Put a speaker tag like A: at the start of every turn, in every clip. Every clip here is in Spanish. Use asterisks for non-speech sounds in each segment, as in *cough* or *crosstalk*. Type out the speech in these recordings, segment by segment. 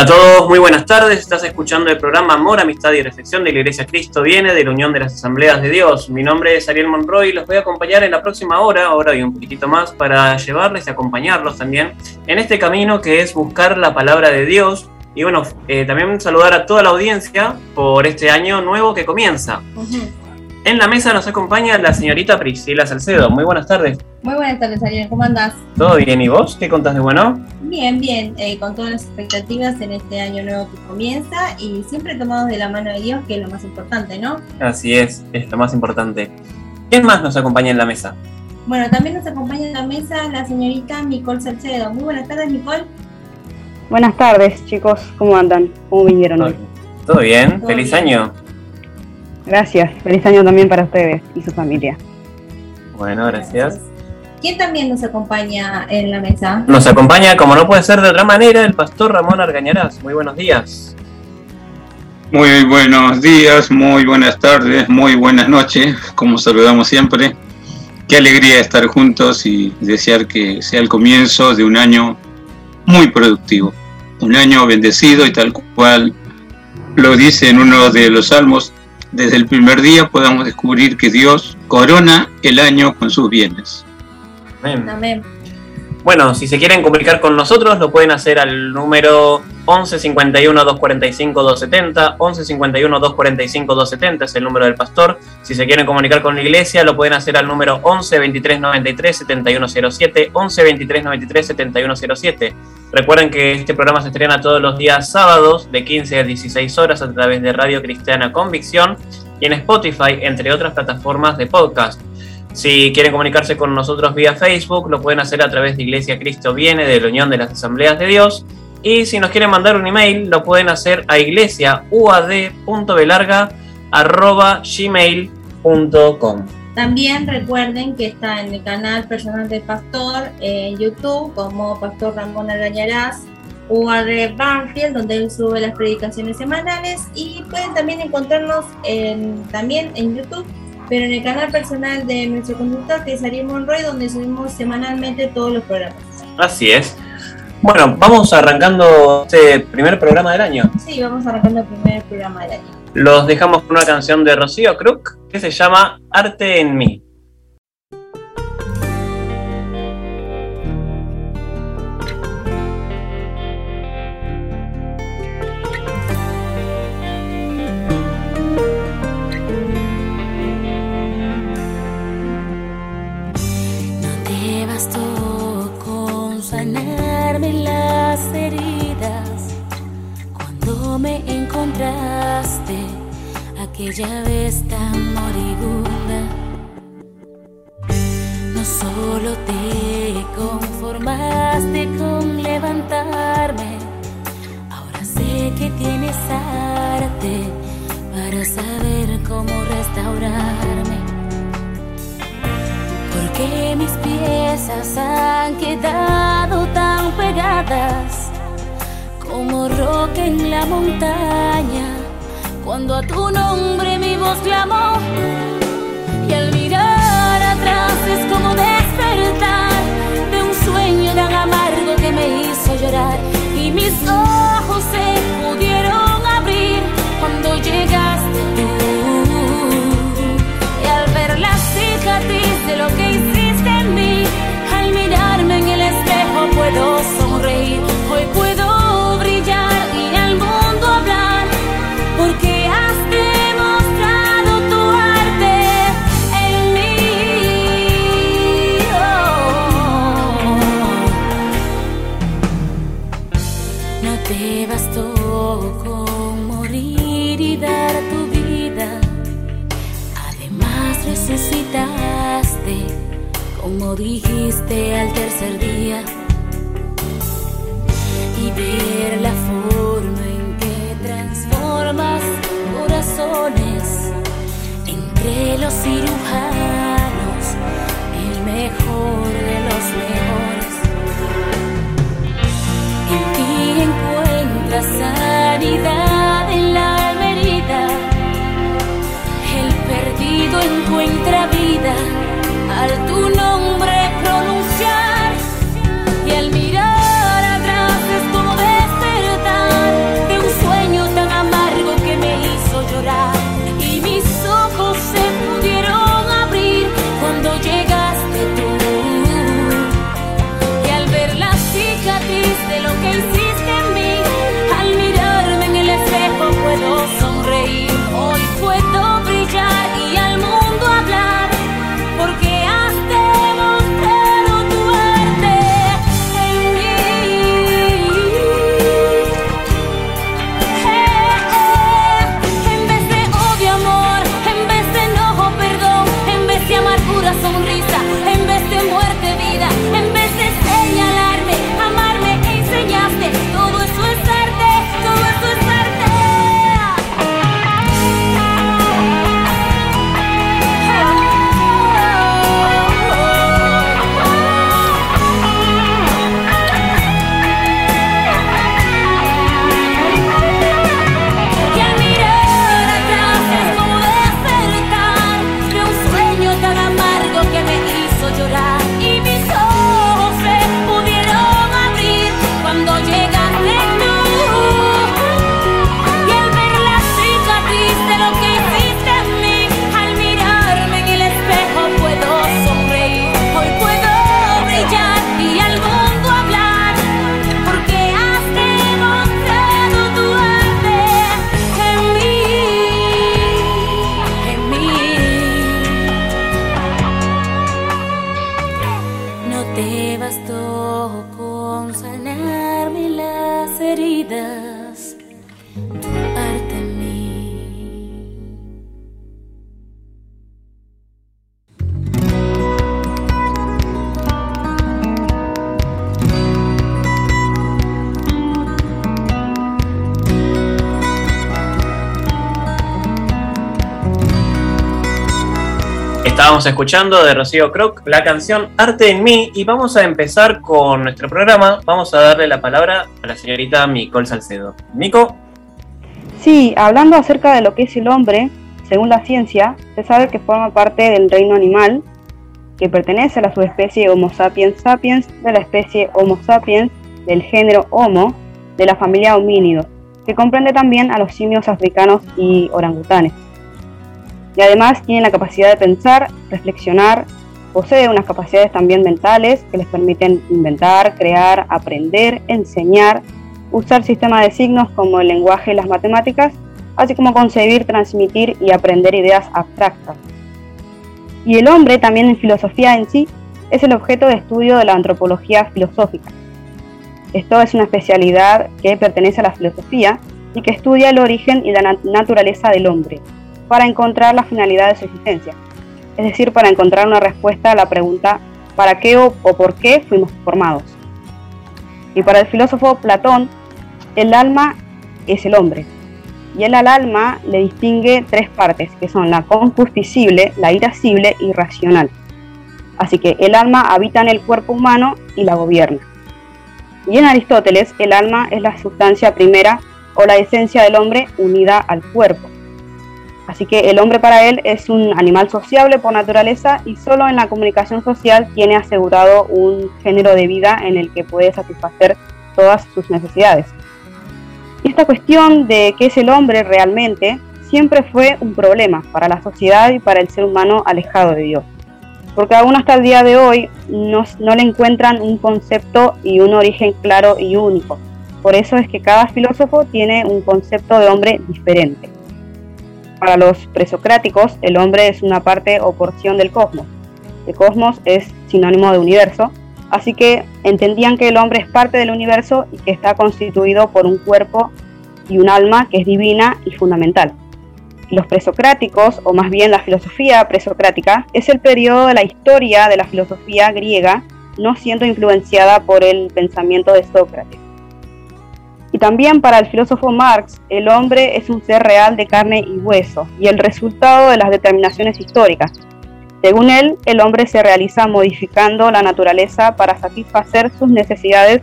A: Hola a todos? Muy buenas tardes. Estás escuchando el programa Amor, Amistad y Reflexión de la Iglesia Cristo Viene de la Unión de las Asambleas de Dios. Mi nombre es Ariel Monroy y los voy a acompañar en la próxima hora, hora y un poquitito más, para llevarles y acompañarlos también en este camino que es buscar la palabra de Dios. Y bueno, eh, también saludar a toda la audiencia por este año nuevo que comienza. En la mesa nos acompaña la señorita Priscila Salcedo. Muy buenas tardes.
B: Muy buenas tardes, Ariel. ¿Cómo andás?
A: ¿Todo bien? ¿Y vos? ¿Qué contás de bueno?
B: Bien, bien. Eh, con todas las expectativas en este año nuevo que comienza y siempre tomados de la mano de Dios, que es lo más importante, ¿no?
A: Así es, es lo más importante. ¿Quién más nos acompaña en la mesa?
B: Bueno, también nos acompaña en la mesa la señorita Nicole Salcedo. Muy buenas tardes, Nicole.
C: Buenas tardes, chicos. ¿Cómo andan? ¿Cómo vinieron hoy?
A: ¿Todo bien? ¿Feliz año?
C: Gracias. Feliz año también para ustedes y su familia.
A: Bueno, gracias.
B: ¿Quién también nos acompaña en la mesa?
A: Nos acompaña, como no puede ser de otra manera, el pastor Ramón Argañarás. Muy buenos días.
D: Muy buenos días, muy buenas tardes, muy buenas noches, como saludamos siempre. Qué alegría estar juntos y desear que sea el comienzo de un año muy productivo, un año bendecido y tal cual lo dice en uno de los salmos, desde el primer día podamos descubrir que Dios corona el año con sus bienes.
A: Amén. Bueno, si se quieren comunicar con nosotros, lo pueden hacer al número 11 51 245 270. 11 51 245 270 es el número del pastor. Si se quieren comunicar con la iglesia, lo pueden hacer al número 11 23 93 7107. 11 23 93 7107. Recuerden que este programa se estrena todos los días sábados de 15 a 16 horas a través de Radio Cristiana Convicción y en Spotify, entre otras plataformas de podcast. Si quieren comunicarse con nosotros vía Facebook, lo pueden hacer a través de Iglesia Cristo Viene, de la Unión de las Asambleas de Dios. Y si nos quieren mandar un email, lo pueden hacer a iglesiauad.belarga.gmail.com
B: También recuerden que está en el canal personal del pastor en YouTube como Pastor Ramón Arañarás UAD Banfield, donde él sube las predicaciones semanales. Y pueden también encontrarnos en, también en YouTube pero en el canal personal de nuestro conductor, que es Ariel Monroy, donde subimos semanalmente todos los programas.
A: Así es. Bueno, vamos arrancando este primer programa del año.
B: Sí, vamos arrancando el primer programa del año.
A: Los dejamos con una canción de Rocío Crook que se llama Arte en mí.
E: Aquella vez tan moribunda. No solo te conformaste con levantarme, ahora sé que tienes arte para saber cómo restaurarme. Porque mis piezas han quedado tan pegadas como roca en la montaña. Cuando a tu nombre mi voz clamó y al mirar atrás es como despertar de un sueño tan amargo que me hizo llorar. Y mis ojos al tercer
A: Estábamos escuchando de Rocío Croc la canción Arte en mí y vamos a empezar con nuestro programa. Vamos a darle la palabra a la señorita Micol Salcedo. Mico.
C: Sí, hablando acerca de lo que es el hombre, según la ciencia, se sabe que forma parte del reino animal, que pertenece a la subespecie Homo sapiens sapiens, de la especie Homo sapiens, del género Homo, de la familia homínidos, que comprende también a los simios africanos y orangutanes y además tiene la capacidad de pensar, reflexionar, posee unas capacidades también mentales que les permiten inventar, crear, aprender, enseñar, usar sistemas de signos como el lenguaje y las matemáticas, así como concebir, transmitir y aprender ideas abstractas. Y el hombre también en filosofía en sí es el objeto de estudio de la antropología filosófica. Esto es una especialidad que pertenece a la filosofía y que estudia el origen y la naturaleza del hombre, para encontrar la finalidad de su existencia, es decir, para encontrar una respuesta a la pregunta ¿para qué o, por qué fuimos formados? Y para el filósofo Platón, el alma es el hombre, y él al alma le distingue tres partes, que son la concupiscible, la irascible y racional. Así que el alma habita en el cuerpo humano y la gobierna. Y en Aristóteles, el alma es la sustancia primera o la esencia del hombre unida al cuerpo. Así que el hombre para él es un animal sociable por naturaleza y solo en la comunicación social tiene asegurado un género de vida en el que puede satisfacer todas sus necesidades. Esta cuestión de qué es el hombre realmente siempre fue un problema para la sociedad y para el ser humano alejado de Dios. Porque aún hasta el día de hoy no, no le encuentran un concepto y un origen claro y único. Por eso es que cada filósofo tiene un concepto de hombre diferente. Para los presocráticos, el hombre es una parte o porción del cosmos. El cosmos es sinónimo de universo, así que entendían que el hombre es parte del universo y que está constituido por un cuerpo y un alma que es divina y fundamental. Los presocráticos, o más bien la filosofía presocrática, es el periodo de la historia de la filosofía griega, no siendo influenciada por el pensamiento de Sócrates. También para el filósofo Marx, el hombre es un ser real de carne y hueso y el resultado de las determinaciones históricas. Según él, el hombre se realiza modificando la naturaleza para satisfacer sus necesidades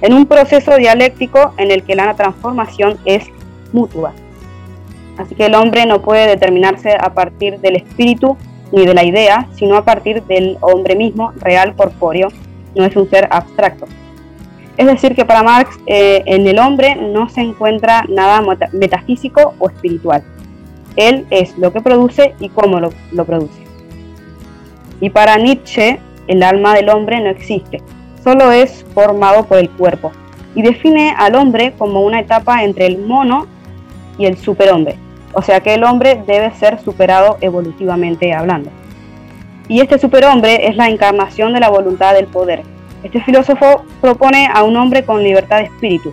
C: en un proceso dialéctico en el que la transformación es mutua. Así que el hombre no puede determinarse a partir del espíritu ni de la idea, sino a partir del hombre mismo, real, corpóreo, no es un ser abstracto. Es decir, que para Marx eh, en el hombre no se encuentra nada metafísico o espiritual. Él es lo que produce y cómo lo, lo produce. Y para Nietzsche, el alma del hombre no existe, solo es formado por el cuerpo. Y define al hombre como una etapa entre el mono y el superhombre. O sea que el hombre debe ser superado evolutivamente hablando. Y este superhombre es la encarnación de la voluntad del poder, este filósofo propone a un hombre con libertad de espíritu.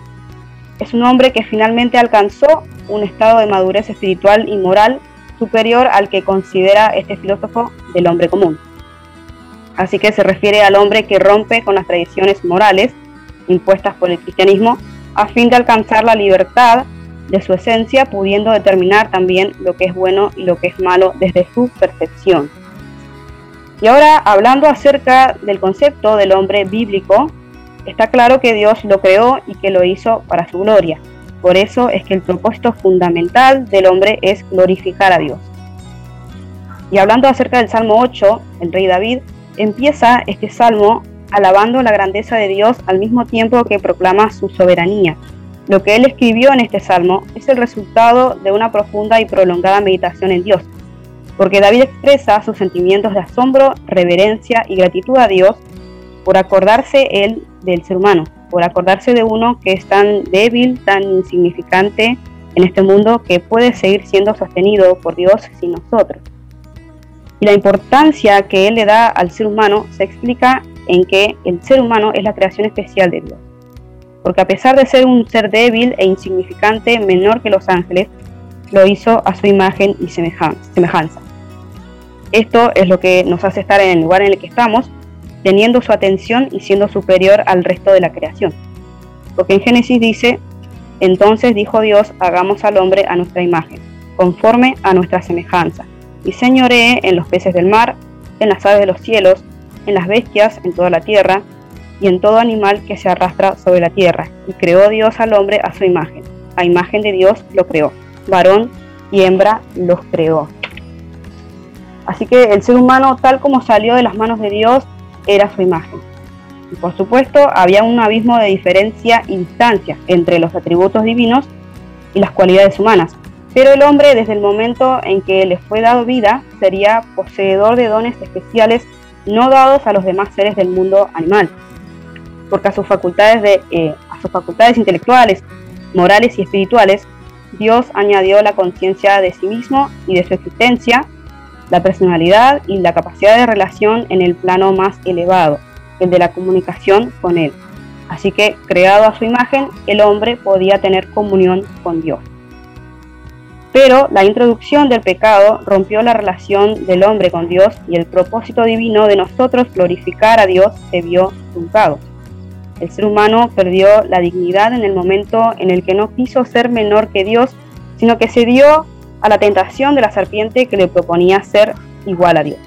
C: Es un hombre que finalmente alcanzó un estado de madurez espiritual y moral superior al que considera este filósofo del hombre común. Así que se refiere al hombre que rompe con las tradiciones morales impuestas por el cristianismo a fin de alcanzar la libertad de su esencia, pudiendo determinar también lo que es bueno y lo que es malo desde su percepción. Y ahora, hablando acerca del concepto del hombre bíblico, está claro que Dios lo creó y que lo hizo para su gloria. Por eso es que el propósito fundamental del hombre es glorificar a Dios. Y hablando acerca del Salmo 8, el rey David empieza este salmo alabando la grandeza de Dios al mismo tiempo que proclama su soberanía. Lo que él escribió en este salmo es el resultado de una profunda y prolongada meditación en Dios, porque David expresa sus sentimientos de asombro, reverencia y gratitud a Dios por acordarse él del ser humano, por acordarse de uno que es tan débil, tan insignificante en este mundo que puede seguir siendo sostenido por Dios sin nosotros. Y la importancia que él le da al ser humano se explica en que el ser humano es la creación especial de Dios. porque a pesar de ser un ser débil e insignificante, menor que los ángeles, lo hizo a su imagen y semejanza. Esto es lo que nos hace estar en el lugar en el que estamos, teniendo su atención y siendo superior al resto de la creación. Porque en Génesis dice, entonces dijo Dios, hagamos al hombre a nuestra imagen, conforme a nuestra semejanza, y señoree en los peces del mar, en las aves de los cielos, en las bestias, en toda la tierra, y en todo animal que se arrastra sobre la tierra. Y creó Dios al hombre a su imagen. A imagen de Dios lo creó. Varón y hembra los creó. Así que el ser humano, tal como salió de las manos de Dios, era su imagen. Y por supuesto, había un abismo de diferencia y distancia entre los atributos divinos y las cualidades humanas. Pero el hombre, desde el momento en que le fue dado vida, sería poseedor de dones especiales no dados a los demás seres del mundo animal porque a sus facultades, de, eh, a sus facultades intelectuales, morales y espirituales, Dios añadió la conciencia de sí mismo y de su existencia, la personalidad y la capacidad de relación en el plano más elevado, el de la comunicación con Él. Así que, creado a su imagen, el hombre podía tener comunión con Dios. Pero la introducción del pecado rompió la relación del hombre con Dios y el propósito divino de nosotros glorificar a Dios se vio truncado. El ser humano perdió la dignidad en el momento en el que no quiso ser menor que Dios, sino que se dio a la tentación de la serpiente que le proponía ser igual a Dios.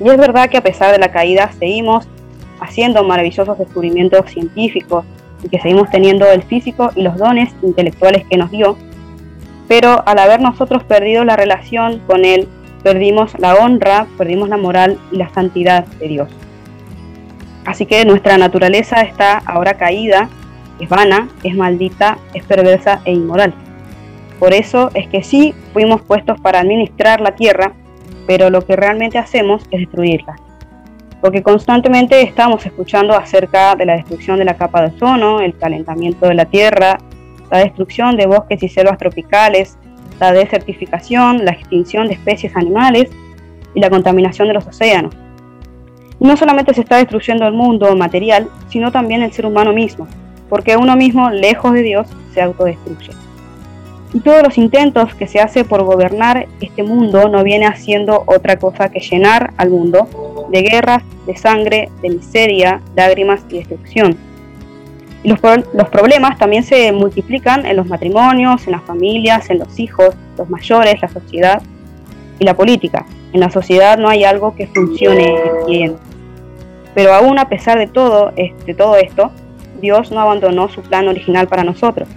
C: Y es verdad que a pesar de la caída seguimos haciendo maravillosos descubrimientos científicos y que seguimos teniendo el físico y los dones intelectuales que nos dio, pero al haber nosotros perdido la relación con Él, perdimos la honra, perdimos la moral y la santidad de Dios. Así que nuestra naturaleza está ahora caída, es vana, es maldita, es perversa e inmoral. Por eso es que sí fuimos puestos para administrar la tierra, pero lo que realmente hacemos es destruirla. Porque constantemente estamos escuchando acerca de la destrucción de la capa de ozono, el calentamiento de la tierra, la destrucción de bosques y selvas tropicales, la desertificación, la extinción de especies animales y la contaminación de los océanos no solamente se está destruyendo el mundo material, sino también el ser humano mismo, porque uno mismo, lejos de Dios, se autodestruye. Y todos los intentos que se hace por gobernar este mundo no viene haciendo otra cosa que llenar al mundo de guerras, de sangre, de miseria, lágrimas y destrucción. Y los, problemas también se multiplican en los matrimonios, en las familias, en los hijos, los mayores, la sociedad y la política. En la sociedad no hay algo que funcione bien pero aún a pesar de todo, de todo esto, Dios no abandonó su plan original para nosotros.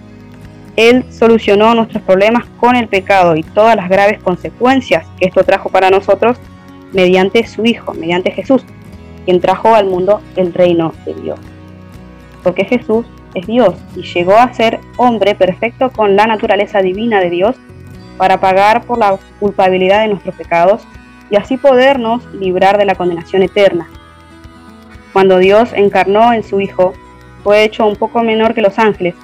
C: Él solucionó nuestros problemas con el pecado y todas las graves consecuencias que esto trajo para nosotros mediante su Hijo, mediante Jesús, quien trajo al mundo el reino de Dios. Porque Jesús es Dios y llegó a ser hombre perfecto con la naturaleza divina de Dios para pagar por la culpabilidad de nuestros pecados y así podernos librar de la condenación eterna cuando Dios encarnó en su Hijo, fue hecho un poco menor que los ángeles.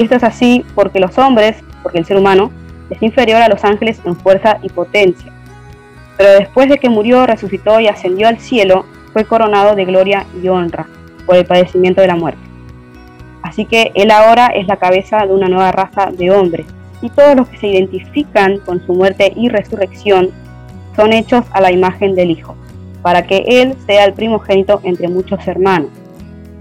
C: Esto es así porque los hombres, porque el ser humano, es inferior a los ángeles en fuerza y potencia. Pero después de que murió, resucitó y ascendió al cielo, fue coronado de gloria y honra por el padecimiento de la muerte. Así que Él ahora es la cabeza de una nueva raza de hombres, y todos los que se identifican con su muerte y resurrección son hechos a la imagen del Hijo para que Él sea el primogénito entre muchos hermanos.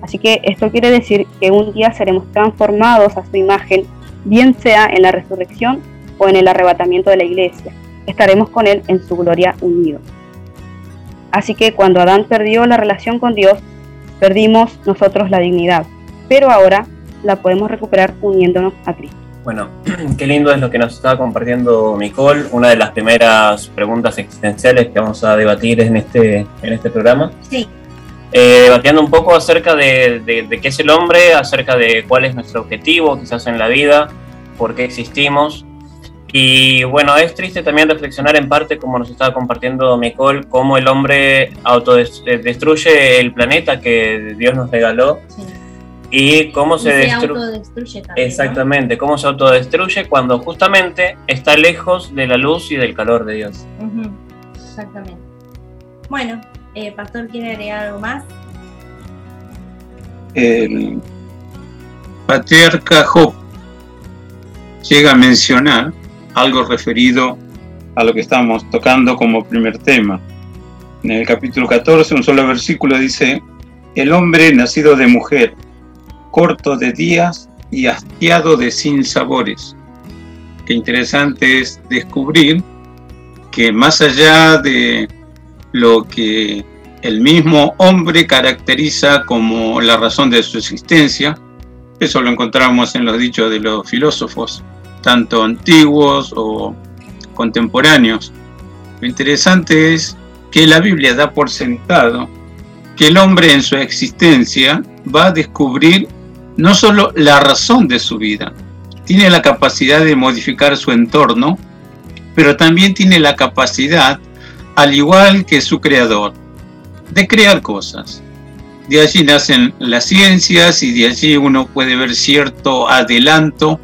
C: Así que esto quiere decir que un día seremos transformados a su imagen, bien sea en la resurrección o en el arrebatamiento de la iglesia. Estaremos con Él en su gloria unidos. Así que cuando Adán perdió la relación con Dios, perdimos nosotros la dignidad, pero ahora la podemos recuperar uniéndonos a Cristo.
A: Bueno, *clears throat* qué lindo es lo que nos estaba compartiendo Nicole, una de las primeras preguntas existenciales que vamos a debatir en este, en este programa.
B: Sí.
A: Eh, debatiendo un poco acerca de, de, qué es el hombre, acerca de cuál es nuestro objetivo quizás en la vida, por qué existimos. Y bueno, es triste también reflexionar en parte, como nos estaba compartiendo Nicole, cómo el hombre autodestruye el planeta que Dios nos regaló. Sí y cómo se,
B: autodestruye también,
A: Exactamente, cómo se autodestruye cuando justamente está lejos de la luz y del calor de Dios.
B: Exactamente. Bueno, eh, Pastor, ¿quiere agregar algo más?
D: patriarca Job llega a mencionar algo referido a lo que estamos tocando como primer tema. En el capítulo 14, un solo versículo dice, el hombre nacido de mujer, corto de días y hastiado de sinsabores. Qué interesante es descubrir que más allá de lo que el mismo hombre caracteriza como la razón de su existencia, eso lo encontramos en los dichos de los filósofos, tanto antiguos o contemporáneos. Lo interesante es que la Biblia da por sentado que el hombre en su existencia va a descubrir no solo la razón de su vida, tiene la capacidad de modificar su entorno, pero también tiene la capacidad, al igual que su creador, de crear cosas. De allí nacen las ciencias y de allí uno puede ver cierto adelanto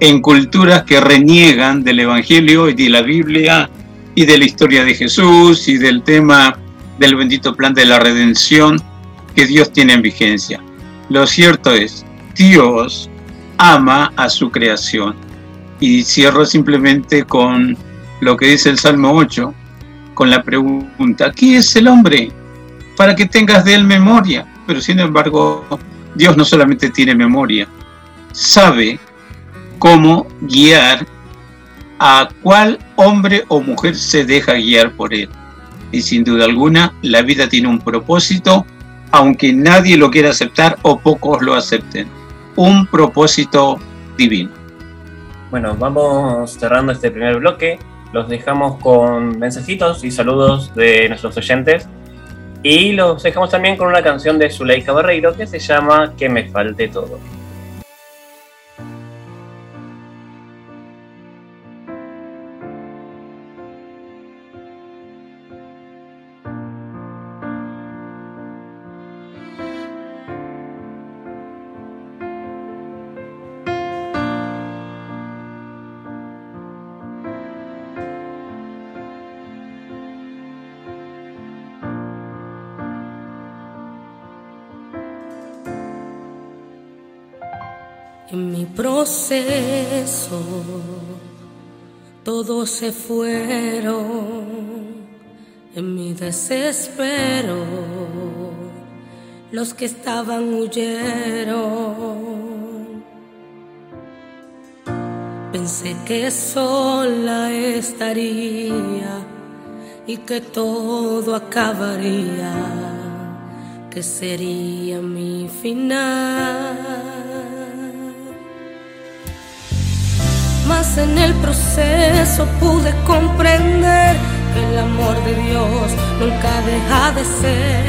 D: en culturas que reniegan del Evangelio y de la Biblia y de la historia de Jesús y del tema del bendito plan de la redención que Dios tiene en vigencia. Lo cierto es, Dios ama a su creación. Y cierro simplemente con lo que dice el Salmo 8, con la pregunta, ¿qué es el hombre? Para que tengas de él memoria. Pero sin embargo, Dios no solamente tiene memoria, sabe cómo guiar a cuál hombre o mujer se deja guiar por él. Y sin duda alguna, la vida tiene un propósito, aunque nadie lo quiera aceptar o pocos lo acepten. Un propósito divino.
A: Bueno, vamos cerrando este primer bloque. Los dejamos con mensajitos y saludos de nuestros oyentes. Y los dejamos también con una canción de Zuleika Barreiro que se llama Que me falte todo.
F: Proceso todos se fueron, en mi desespero los que estaban huyeron. Pensé que sola estaría y que todo acabaría, que sería mi final. En el proceso pude comprender que el amor de Dios nunca deja de ser.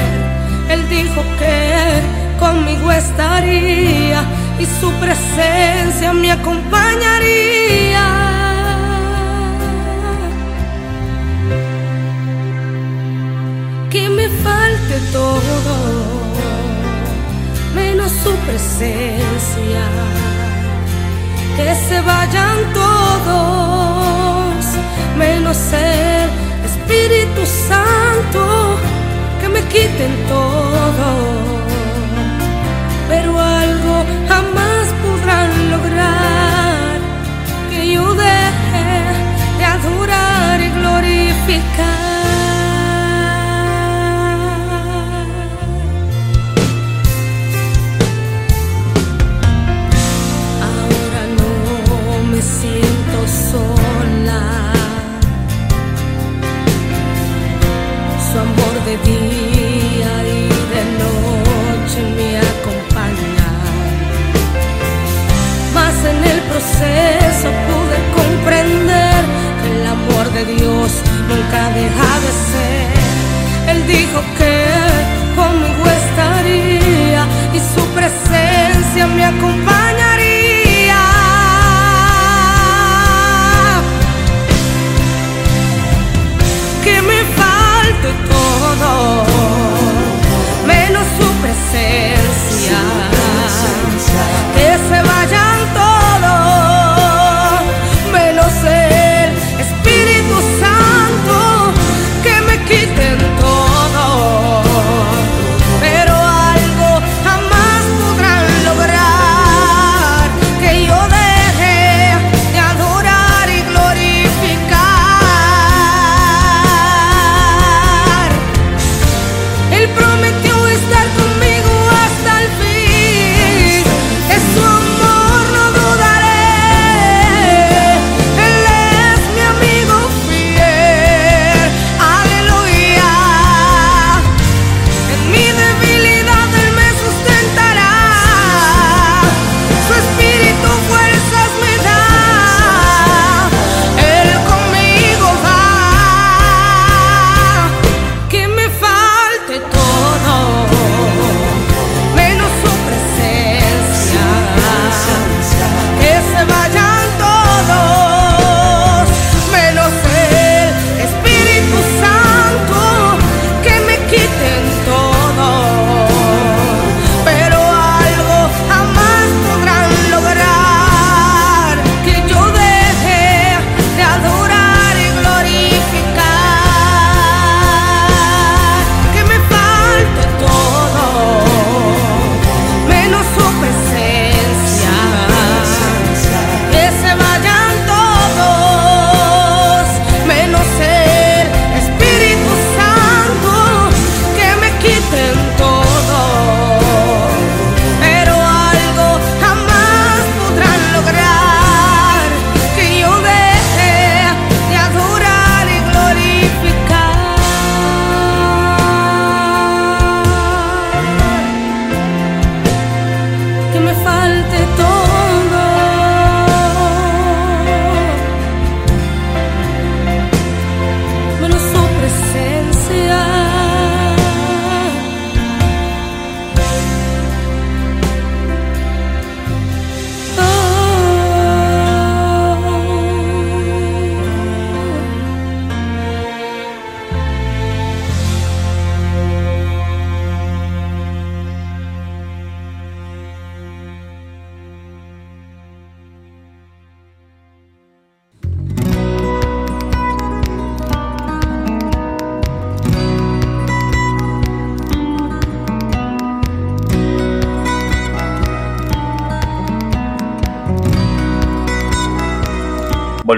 F: Él dijo que conmigo estaría y su presencia me acompañaría. Que me falte todo, menos su presencia que se vayan todos, menos el Espíritu Santo, que me quiten todo. Pero algo jamás podrán lograr, que yo deje de adorar y glorificar. De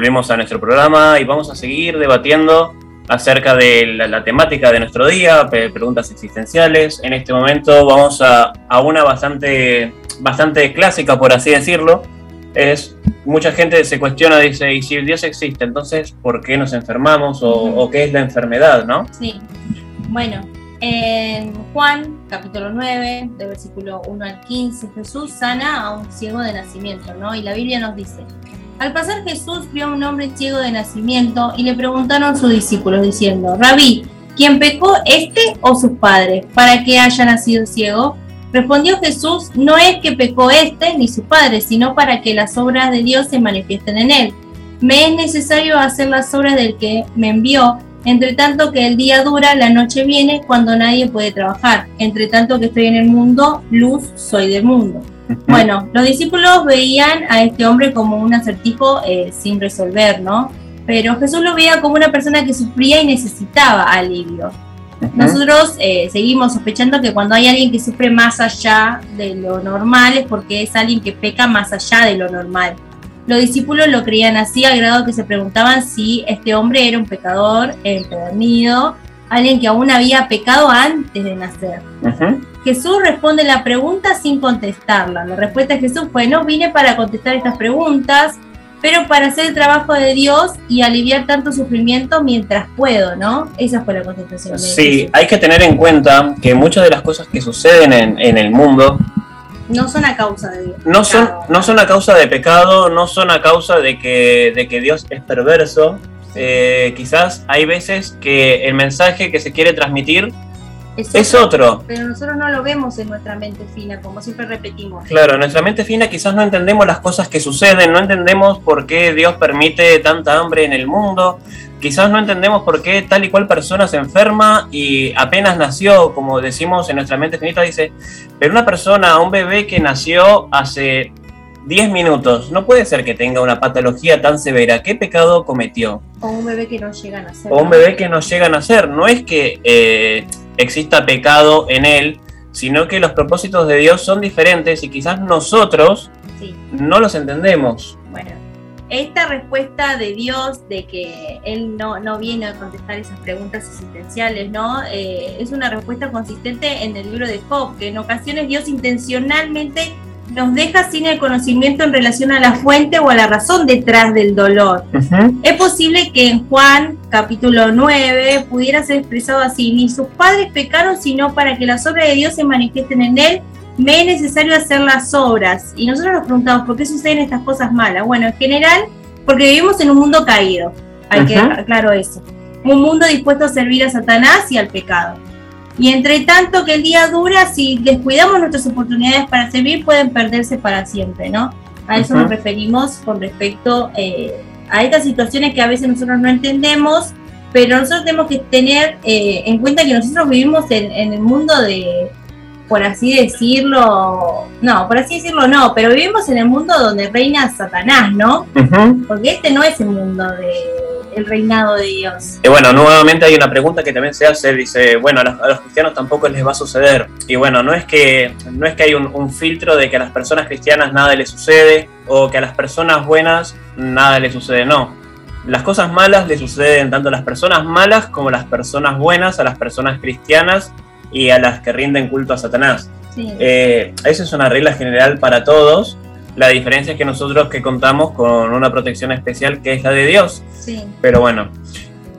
A: volvemos a nuestro programa y vamos a seguir debatiendo acerca de la, temática de nuestro día, preguntas existenciales. En este momento vamos a, una bastante, bastante clásica, por así decirlo. Es mucha gente se cuestiona, dice, y si Dios existe, entonces, ¿por qué nos enfermamos o, o qué es la enfermedad, no?
B: Sí. Bueno, en Juan, capítulo 9, de versículo 1 al 15, Jesús sana a un ciego de nacimiento, ¿no? Y la Biblia nos dice, al pasar Jesús vio a un hombre ciego de nacimiento y le preguntaron sus discípulos diciendo, Rabí, ¿quién pecó, este o sus padres, para que haya nacido ciego? Respondió Jesús, no es que pecó este ni su padre, sino para que las obras de Dios se manifiesten en él. Me es necesario hacer las obras del que me envió entre tanto que el día dura, la noche viene cuando nadie puede trabajar. Entre tanto que estoy en el mundo, luz soy del mundo. Bueno, los discípulos veían a este hombre como un acertijo eh, sin resolver, ¿no? Pero Jesús lo veía como una persona que sufría y necesitaba alivio. Nosotros eh, seguimos sospechando que cuando hay alguien que sufre más allá de lo normal es porque es alguien que peca más allá de lo normal. Los discípulos lo creían así al grado que se preguntaban si este hombre era un pecador empedernido, alguien que aún había pecado antes de nacer. Jesús responde la pregunta sin contestarla. La respuesta de Jesús fue, no vine para contestar estas preguntas, pero para hacer el trabajo de Dios y aliviar tanto sufrimiento mientras puedo, ¿no? Esa fue la contestación.
A: sí, hay que tener en cuenta que muchas de las cosas que suceden en, en el mundo
B: no son a causa de
A: no son no son a causa de pecado no son a causa de que de que Dios es perverso eh, quizás hay veces que el mensaje que se quiere transmitir es otro,
B: Pero nosotros no lo vemos en nuestra mente fina, como siempre repetimos.
A: Claro, en nuestra mente fina quizás no entendemos las cosas que suceden, no entendemos por qué Dios permite tanta hambre en el mundo, quizás no entendemos por qué tal y cual persona se enferma y apenas nació, como decimos en nuestra mente finita, dice, pero una persona, un bebé que nació hace 10 minutos, no puede ser que tenga una patología tan severa. ¿Qué pecado cometió?
B: O un bebé que no llega a nacer.
A: O un bebé que no llega a nacer. No es que eh, exista pecado en él, sino que los propósitos de Dios son diferentes y quizás nosotros no los entendemos.
B: Bueno, esta respuesta de Dios de que Él no, no viene a contestar esas preguntas existenciales, ¿no? Eh, es una respuesta consistente en el libro de Job, que en ocasiones Dios intencionalmente nos deja sin el conocimiento en relación a la fuente o a la razón detrás del dolor. Es posible que en Juan capítulo 9 pudiera ser expresado así, ni sus padres pecaron sino para que las obras de Dios se manifiesten en él me es necesario hacer las obras. Y nosotros nos preguntamos, ¿por qué suceden estas cosas malas? Bueno, en general, porque vivimos en un mundo caído. Hay que que claro eso. Un mundo dispuesto a servir a Satanás y al pecado. Y entre tanto que el día dura, si descuidamos nuestras oportunidades para servir, pueden perderse para siempre, ¿no? A eso nos referimos con respecto eh, a estas situaciones que a veces nosotros no entendemos, pero nosotros tenemos que tener eh, en cuenta que nosotros vivimos en el mundo de, por así decirlo, no, por así decirlo no, pero vivimos en el mundo donde reina Satanás, ¿no? Porque este no es el mundo de el reinado de Dios.
A: Y bueno, nuevamente hay una pregunta que también se hace, dice, bueno, a los, cristianos tampoco les va a suceder. Y bueno, no es que, no es que hay un, filtro de que a las personas cristianas nada les sucede o que a las personas buenas nada les sucede, no. Las cosas malas le suceden tanto a las personas malas como a las personas buenas, a las personas cristianas y a las que rinden culto a Satanás. Eh, esa es una regla general para todos. La diferencia es que nosotros que contamos con una protección especial que es la de Dios. Pero bueno.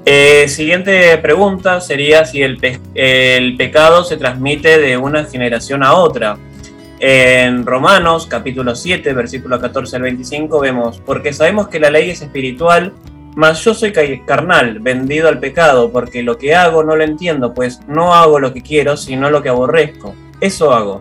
A: Eh, siguiente pregunta sería si el, el pecado se transmite de una generación a otra. En Romanos capítulo 7, versículo 14 al 25 vemos, porque sabemos que la ley es espiritual, mas yo soy carnal, vendido al pecado, porque lo que hago no lo entiendo, pues no hago lo que quiero, sino lo que aborrezco. Eso hago.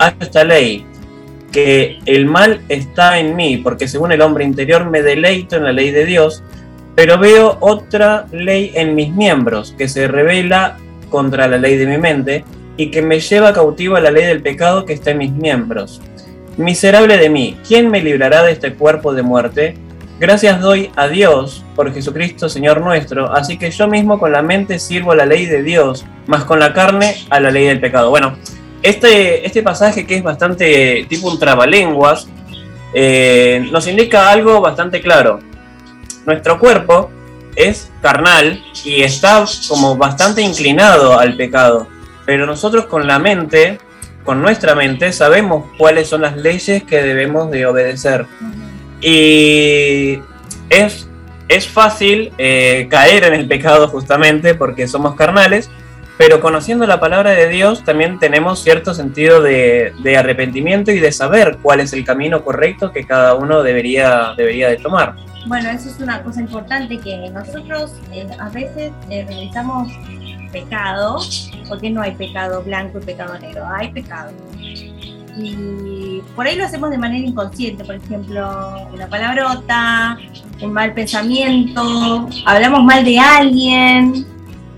A: hago esta ley, que el mal está en mí, porque según el hombre interior me deleito en la ley de Dios, Pero veo otra ley en mis miembros que se revela contra la ley de mi mente y que me lleva cautivo a la ley del pecado que está en mis miembros. Miserable de mí, ¿quién me librará de este cuerpo de muerte? Gracias doy a Dios por Jesucristo Señor nuestro, así que yo mismo con la mente sirvo a la ley de Dios, más con la carne a la ley del pecado. Bueno, este, este pasaje que es bastante tipo un trabalenguas, eh, nos indica algo bastante claro. Nuestro cuerpo es carnal y está como bastante inclinado al pecado, pero nosotros con la mente, con nuestra mente, sabemos cuáles son las leyes que debemos de obedecer. Y es, es fácil eh, caer en el pecado justamente porque somos carnales, pero conociendo la palabra de Dios también tenemos cierto sentido de, arrepentimiento y de saber cuál es el camino correcto que cada uno debería, debería de tomar.
B: Bueno, eso es una cosa importante que nosotros eh, a veces eh, realizamos pecado, porque no hay pecado blanco y pecado negro, hay pecado. Y por ahí lo hacemos de manera inconsciente, por ejemplo, una palabrota, un mal pensamiento, hablamos mal de alguien,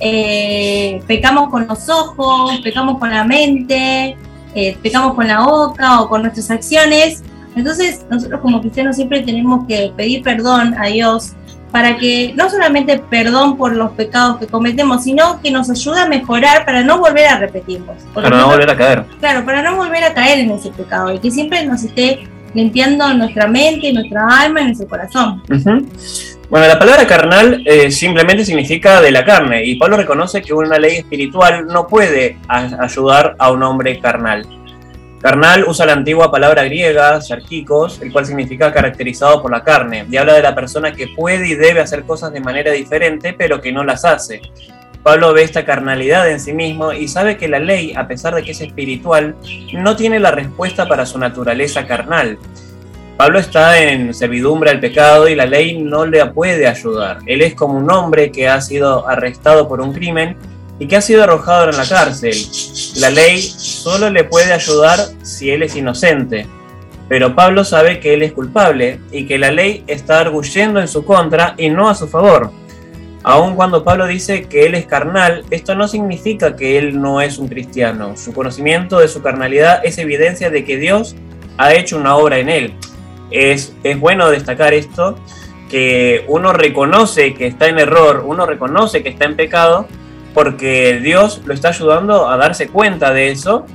B: eh, pecamos con los ojos, pecamos con la mente, eh, pecamos con la boca o con nuestras acciones. Entonces nosotros como cristianos siempre tenemos que pedir perdón a Dios para que no solamente perdón por los pecados que cometemos, sino que nos ayude a mejorar para no volver a repetirlos.
A: Para no volver a caer.
B: Claro, para no volver a caer en ese pecado y que siempre nos esté limpiando nuestra mente, nuestra alma y nuestro corazón.
A: Bueno, la palabra carnal eh, simplemente significa de la carne y Pablo reconoce que una ley espiritual no puede ayudar a un hombre carnal. Carnal usa la antigua palabra griega, sarkikos, el cual significa caracterizado por la carne, y habla de la persona que puede y debe hacer cosas de manera diferente, pero que no las hace. Pablo ve esta carnalidad en sí mismo y sabe que la ley, a pesar de que es espiritual, no tiene la respuesta para su naturaleza carnal. Pablo está en servidumbre al pecado y la ley no le puede ayudar. Él es como un hombre que ha sido arrestado por un crimen y que ha sido arrojado en la cárcel. La ley solo le puede ayudar si él es inocente. Pero Pablo sabe que él es culpable y que la ley está arguyendo en su contra y no a su favor. Aun cuando Pablo dice que él es carnal, esto no significa que él no es un cristiano. Su conocimiento de su carnalidad es evidencia de que Dios ha hecho una obra en él es, bueno destacar esto, que uno reconoce que está en error, uno reconoce que está en pecado, porque Dios lo está ayudando a darse cuenta de eso.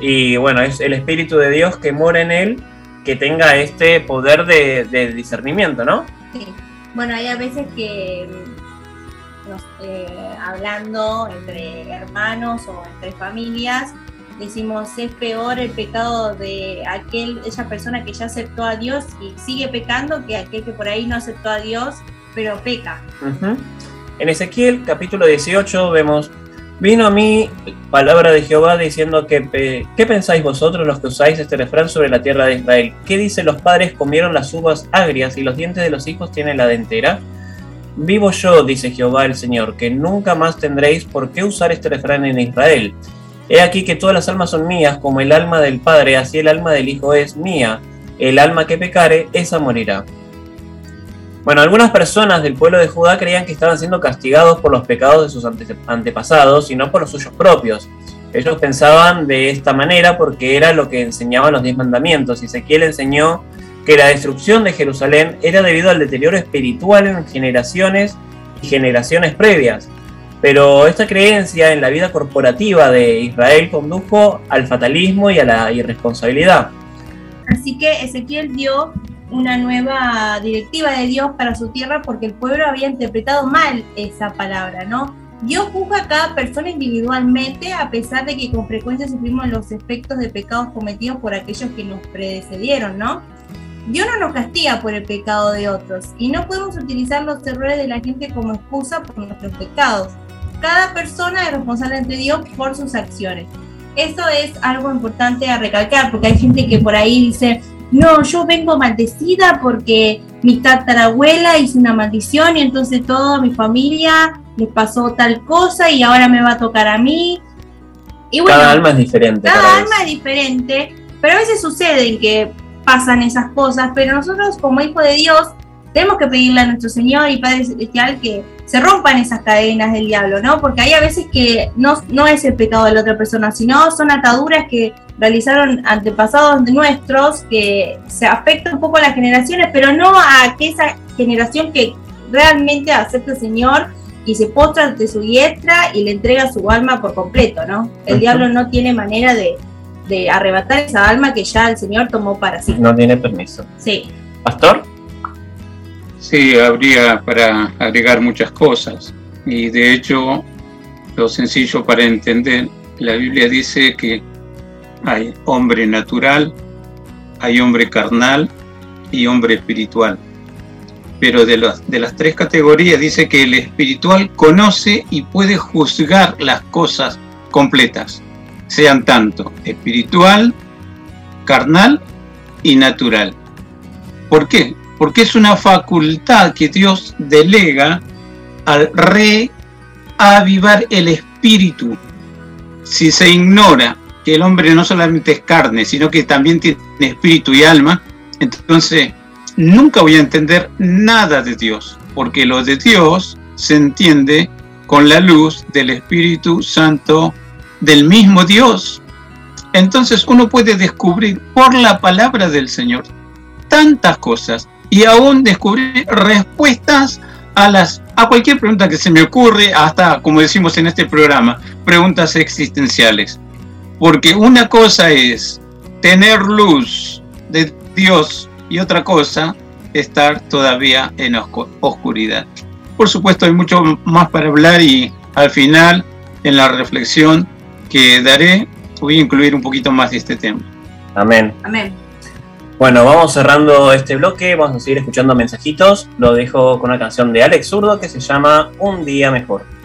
A: Y bueno, es el Espíritu de Dios que mora en él, que tenga este poder de, discernimiento, ¿no?
B: Sí. Bueno, hay a veces que hablando entre hermanos o entre familias, decimos es peor el pecado de aquel, esa persona que ya aceptó a Dios y sigue pecando que aquel que por ahí no aceptó a Dios, pero peca.
A: En Ezequiel capítulo 18 vemos, vino a mí palabra de Jehová diciendo que, ¿qué pensáis vosotros los que usáis este refrán sobre la tierra de Israel? ¿Qué dice los padres comieron las uvas agrias y los dientes de los hijos tienen la dentera? Vivo yo, dice Jehová el Señor, que nunca más tendréis por qué usar este refrán en Israel He aquí que todas las almas son mías, como el alma del Padre, así el alma del Hijo es mía. El alma que pecare, esa morirá. Bueno, algunas personas del pueblo de Judá creían que estaban siendo castigados por los pecados de sus antepasados y no por los suyos propios. Ellos pensaban de esta manera porque era lo que enseñaban los diez mandamientos. Ezequiel enseñó que la destrucción de Jerusalén era debido al deterioro espiritual en generaciones y generaciones previas. Pero esta creencia en la vida corporativa de Israel condujo al fatalismo y a la irresponsabilidad.
B: Así que Ezequiel dio una nueva directiva de Dios para su tierra porque el pueblo había interpretado mal esa palabra, ¿no? Dios juzga a cada persona individualmente a pesar de que con frecuencia sufrimos los efectos de pecados cometidos por aquellos que nos predecedieron, ¿no? Dios no nos castiga por el pecado de otros y no podemos utilizar los errores de la gente como excusa por nuestros pecados cada persona es responsable ante Dios por sus acciones. Eso es algo importante a recalcar, porque hay gente que por ahí dice, no, yo vengo maldecida porque mi tatarabuela hizo una maldición y entonces toda mi familia les pasó tal cosa y ahora me va a tocar a mí.
A: Y bueno, cada alma es diferente.
B: Cada alma es diferente, pero a veces suceden que pasan esas cosas, pero nosotros como hijos de Dios tenemos que pedirle a nuestro Señor y Padre Celestial que se rompan esas cadenas del diablo, ¿no? Porque hay a veces que no, no es el pecado de la otra persona, sino son ataduras que realizaron antepasados nuestros que se afecta un poco a las generaciones, pero no a que esa generación que realmente acepta al Señor y se postra ante su diestra y le entrega su alma por completo, ¿no? El diablo no tiene manera de, de arrebatar esa alma que ya el Señor tomó para sí.
A: No tiene permiso.
B: Sí.
A: Pastor.
D: Sí, habría para agregar muchas cosas. Y de hecho, lo sencillo para entender, la Biblia dice que hay hombre natural, hay hombre carnal y hombre espiritual. Pero de, las de las tres categorías dice que el espiritual conoce y puede juzgar las cosas completas, sean tanto espiritual, carnal y natural. ¿Por qué? Porque es una facultad que Dios delega al reavivar el espíritu. Si se ignora que el hombre no solamente es carne, sino que también tiene espíritu y alma, entonces nunca voy a entender nada de Dios, porque lo de Dios se entiende con la luz del Espíritu Santo del mismo Dios. Entonces uno puede descubrir por la palabra del Señor tantas cosas y aún descubrir respuestas a las a cualquier pregunta que se me ocurre, hasta como decimos en este programa, preguntas existenciales. Porque una cosa es tener luz de Dios y otra cosa estar todavía en oscuridad. Por supuesto hay mucho más para hablar y al final en la reflexión que daré voy a incluir un poquito más de este tema.
A: Amén.
B: Amén.
A: Bueno, vamos cerrando este bloque, vamos a seguir escuchando mensajitos. Lo dejo con una canción de Alex Zurdo que se llama
E: Un día mejor.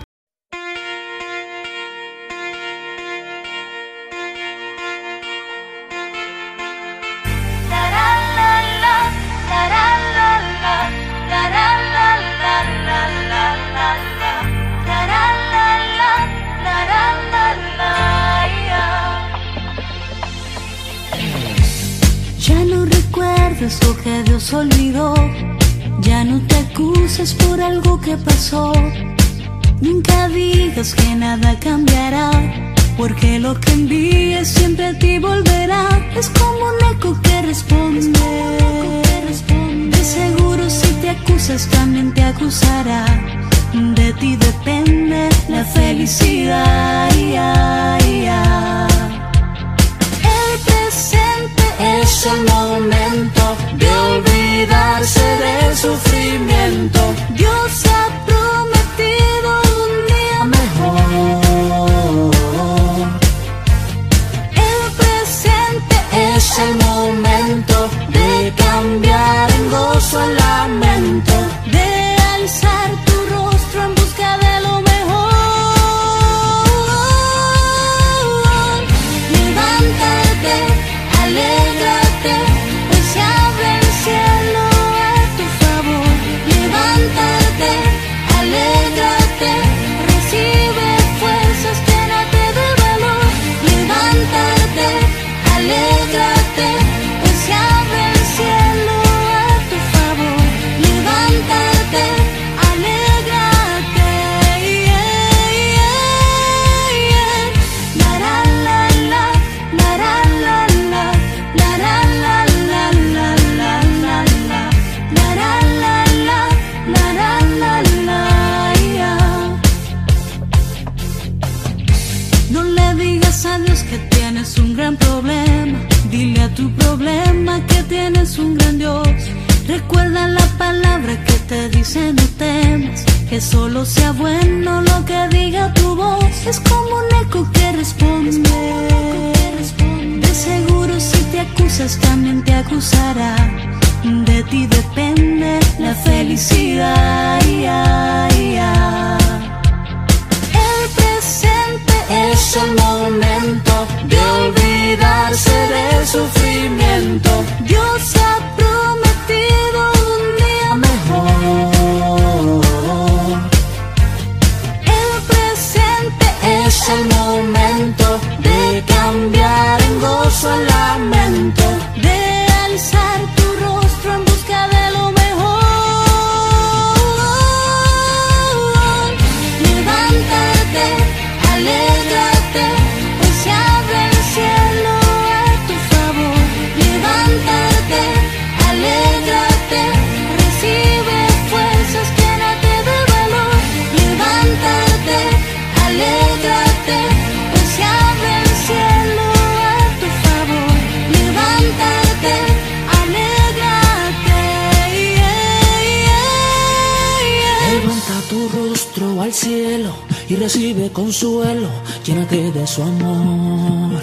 E: Cielo
G: y recibe consuelo, llénate de su amor.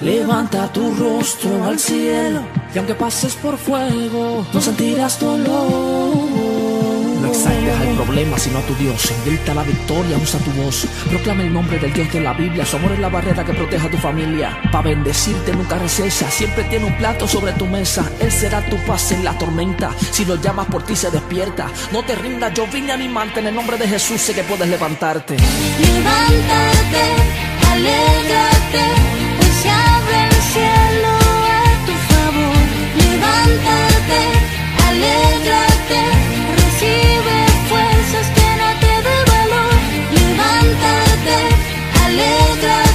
G: Levanta tu rostro al cielo y aunque pases por fuego, no sentirás dolor. Exaltes al problema, sino a tu Dios. Grita la victoria, usa tu voz. Proclama el nombre del Dios de la Biblia. Su amor es la barrera que protege a tu familia. Para bendecirte nunca recesa. Siempre tiene un plato sobre tu mesa. Él será tu paz en la tormenta. Si lo llamas por ti se despierta. No te rindas, yo vine a animarte. En el nombre de Jesús sé que puedes levantarte.
E: Levántate, alégrate, pues se abre el cielo a tu favor. Levántate, alégrate.
H: Buenos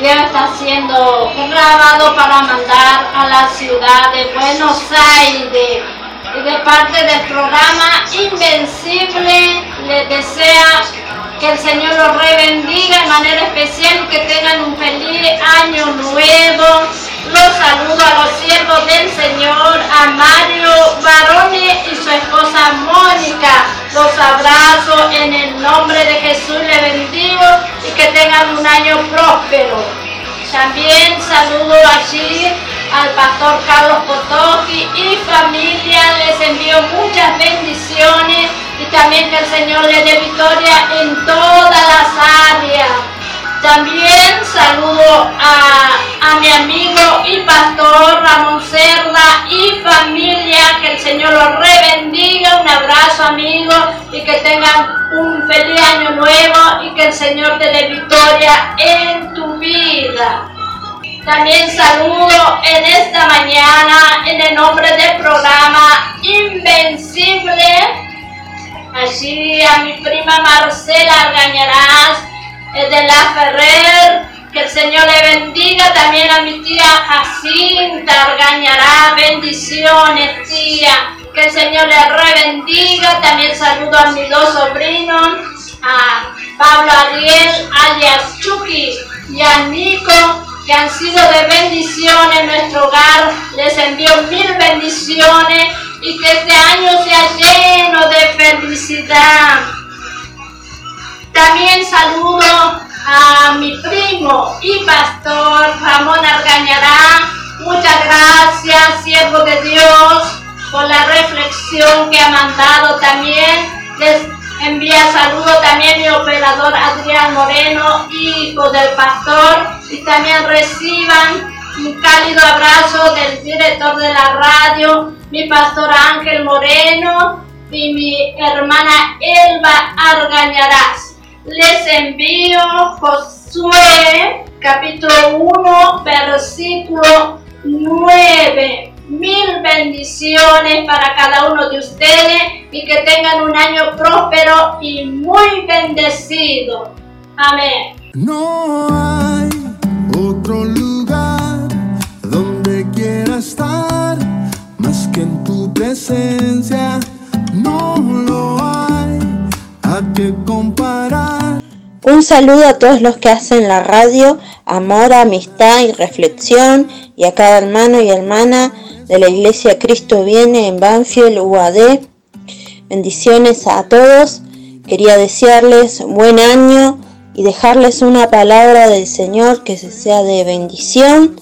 H: video está siendo grabado para mandar a la ciudad de Buenos Aires. Y de parte del programa Invencible les desea que el Señor los rebendiga de manera especial y que tengan un feliz año nuevo. Los saludo a los siervos del Señor, a Mario Barone y su esposa Mónica. Los abrazo en el nombre de Jesús, le bendigo y que tengan un año próspero. También saludo allí al pastor Carlos Potoki y familia, les envío muchas bendiciones y también que el Señor le dé victoria en todas las áreas. También saludo a, mi amigo y pastor Ramón Cerda y familia, que el Señor los rebendiga, un abrazo amigo y que tengan un feliz año nuevo y que el Señor te dé victoria en tu vida. También saludo en esta mañana en el nombre del programa Invencible, allí a mi prima Marcela Argañarás de la Ferrer, que el Señor le bendiga también a mi tía Jacinta Argañará, bendiciones tía, que el Señor le rebendiga, también saludo a mis dos sobrinos, a Pablo Ariel, alias Chucky, y a Nico, que han sido de bendición en nuestro hogar, les envío mil bendiciones y que este año sea lleno de felicidad. También saludo a mi primo y pastor Ramón Argañará. Muchas gracias, siervo de Dios, por la reflexión que ha mandado también. Les envía saludo también mi operador Adrián Moreno, hijo del pastor, y también reciban un cálido abrazo del director de la radio, mi pastor Ángel Moreno y mi hermana Elba Argañarás les envío Josué capítulo 1 versículo 9. Mil bendiciones para cada uno de ustedes y que tengan un año próspero y muy bendecido. Amén.
I: No hay otro lugar donde quiera estar más que en tu presencia. No lo hay a que comparar.
J: Un saludo a todos los que hacen la radio, amor, amistad y reflexión, y a cada hermano y hermana de la Iglesia Cristo Viene en Banfield, UAD. Bendiciones a todos. Quería desearles buen año y dejarles una palabra del Señor que sea de bendición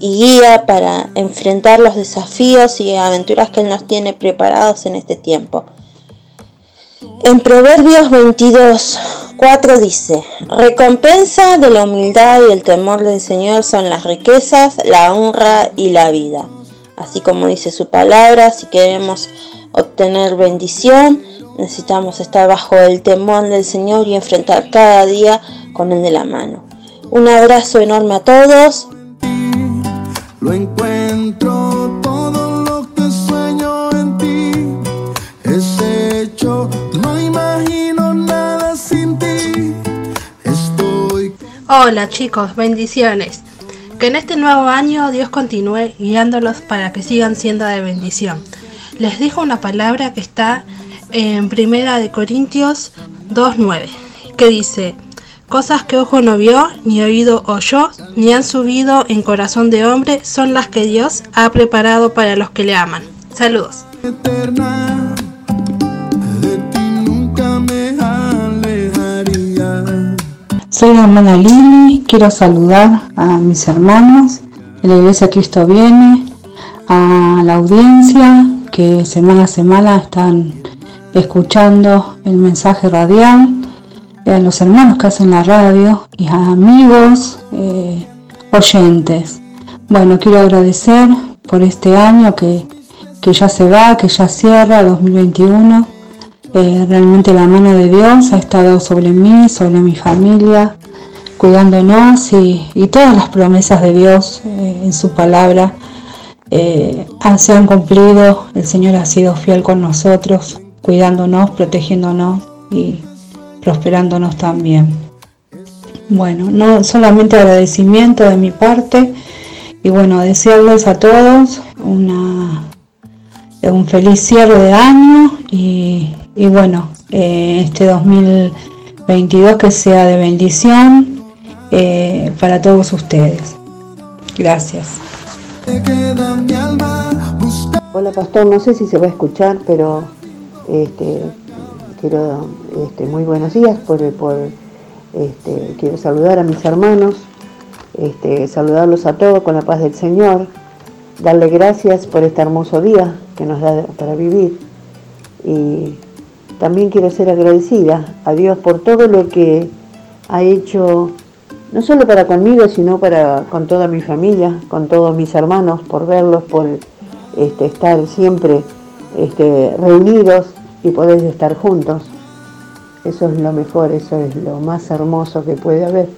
J: y guía para enfrentar los desafíos y aventuras que Él nos tiene preparados en este tiempo. En Proverbios 22, 4 dice, recompensa de la humildad y el temor del Señor son las riquezas, la honra y la vida. Así como dice su palabra, si queremos obtener bendición, necesitamos estar bajo el temor del Señor y enfrentar cada día con Él de la mano. Un abrazo enorme a todos.
I: Lo encuentro todo
K: Hola chicos, bendiciones. Que en este nuevo año Dios continúe guiándolos para que sigan siendo de bendición. Les dijo una palabra que está en Primera de Corintios 2.9, que dice, cosas que ojo no vio, ni oído oyó, ni han subido en corazón de hombre, son las que Dios ha preparado para los que le aman. Saludos.
L: Soy la hermana Lili, quiero saludar a mis hermanos de la Iglesia Cristo Viene, a la audiencia que semana a semana están escuchando el mensaje radial, a los hermanos que hacen la radio y a amigos eh, oyentes. Bueno, quiero agradecer por este año que, que ya se va, que ya cierra 2021. Eh, realmente la mano de Dios ha estado sobre mí, sobre mi familia, cuidándonos y, todas las promesas de Dios eh, en su palabra eh, se han cumplido. El Señor ha sido fiel con nosotros, cuidándonos, protegiéndonos y prosperándonos también. Bueno, no solamente agradecimiento de mi parte y bueno, desearles a todos una, un feliz cierre de año y, y bueno, eh, este 2022 que sea de bendición eh, para todos ustedes. Gracias.
M: Hola pastor, no sé si se va a escuchar, pero este, quiero este, muy buenos días por, por este, quiero saludar a mis hermanos, este, saludarlos a todos con la paz del Señor, darle gracias por este hermoso día que nos da para vivir y también quiero ser agradecida a Dios por todo lo que ha hecho no solo para conmigo, sino para con toda mi familia, con todos mis hermanos, por verlos, por este, estar siempre este, reunidos y poder estar juntos. Eso es lo mejor, eso es lo más hermoso que puede haber.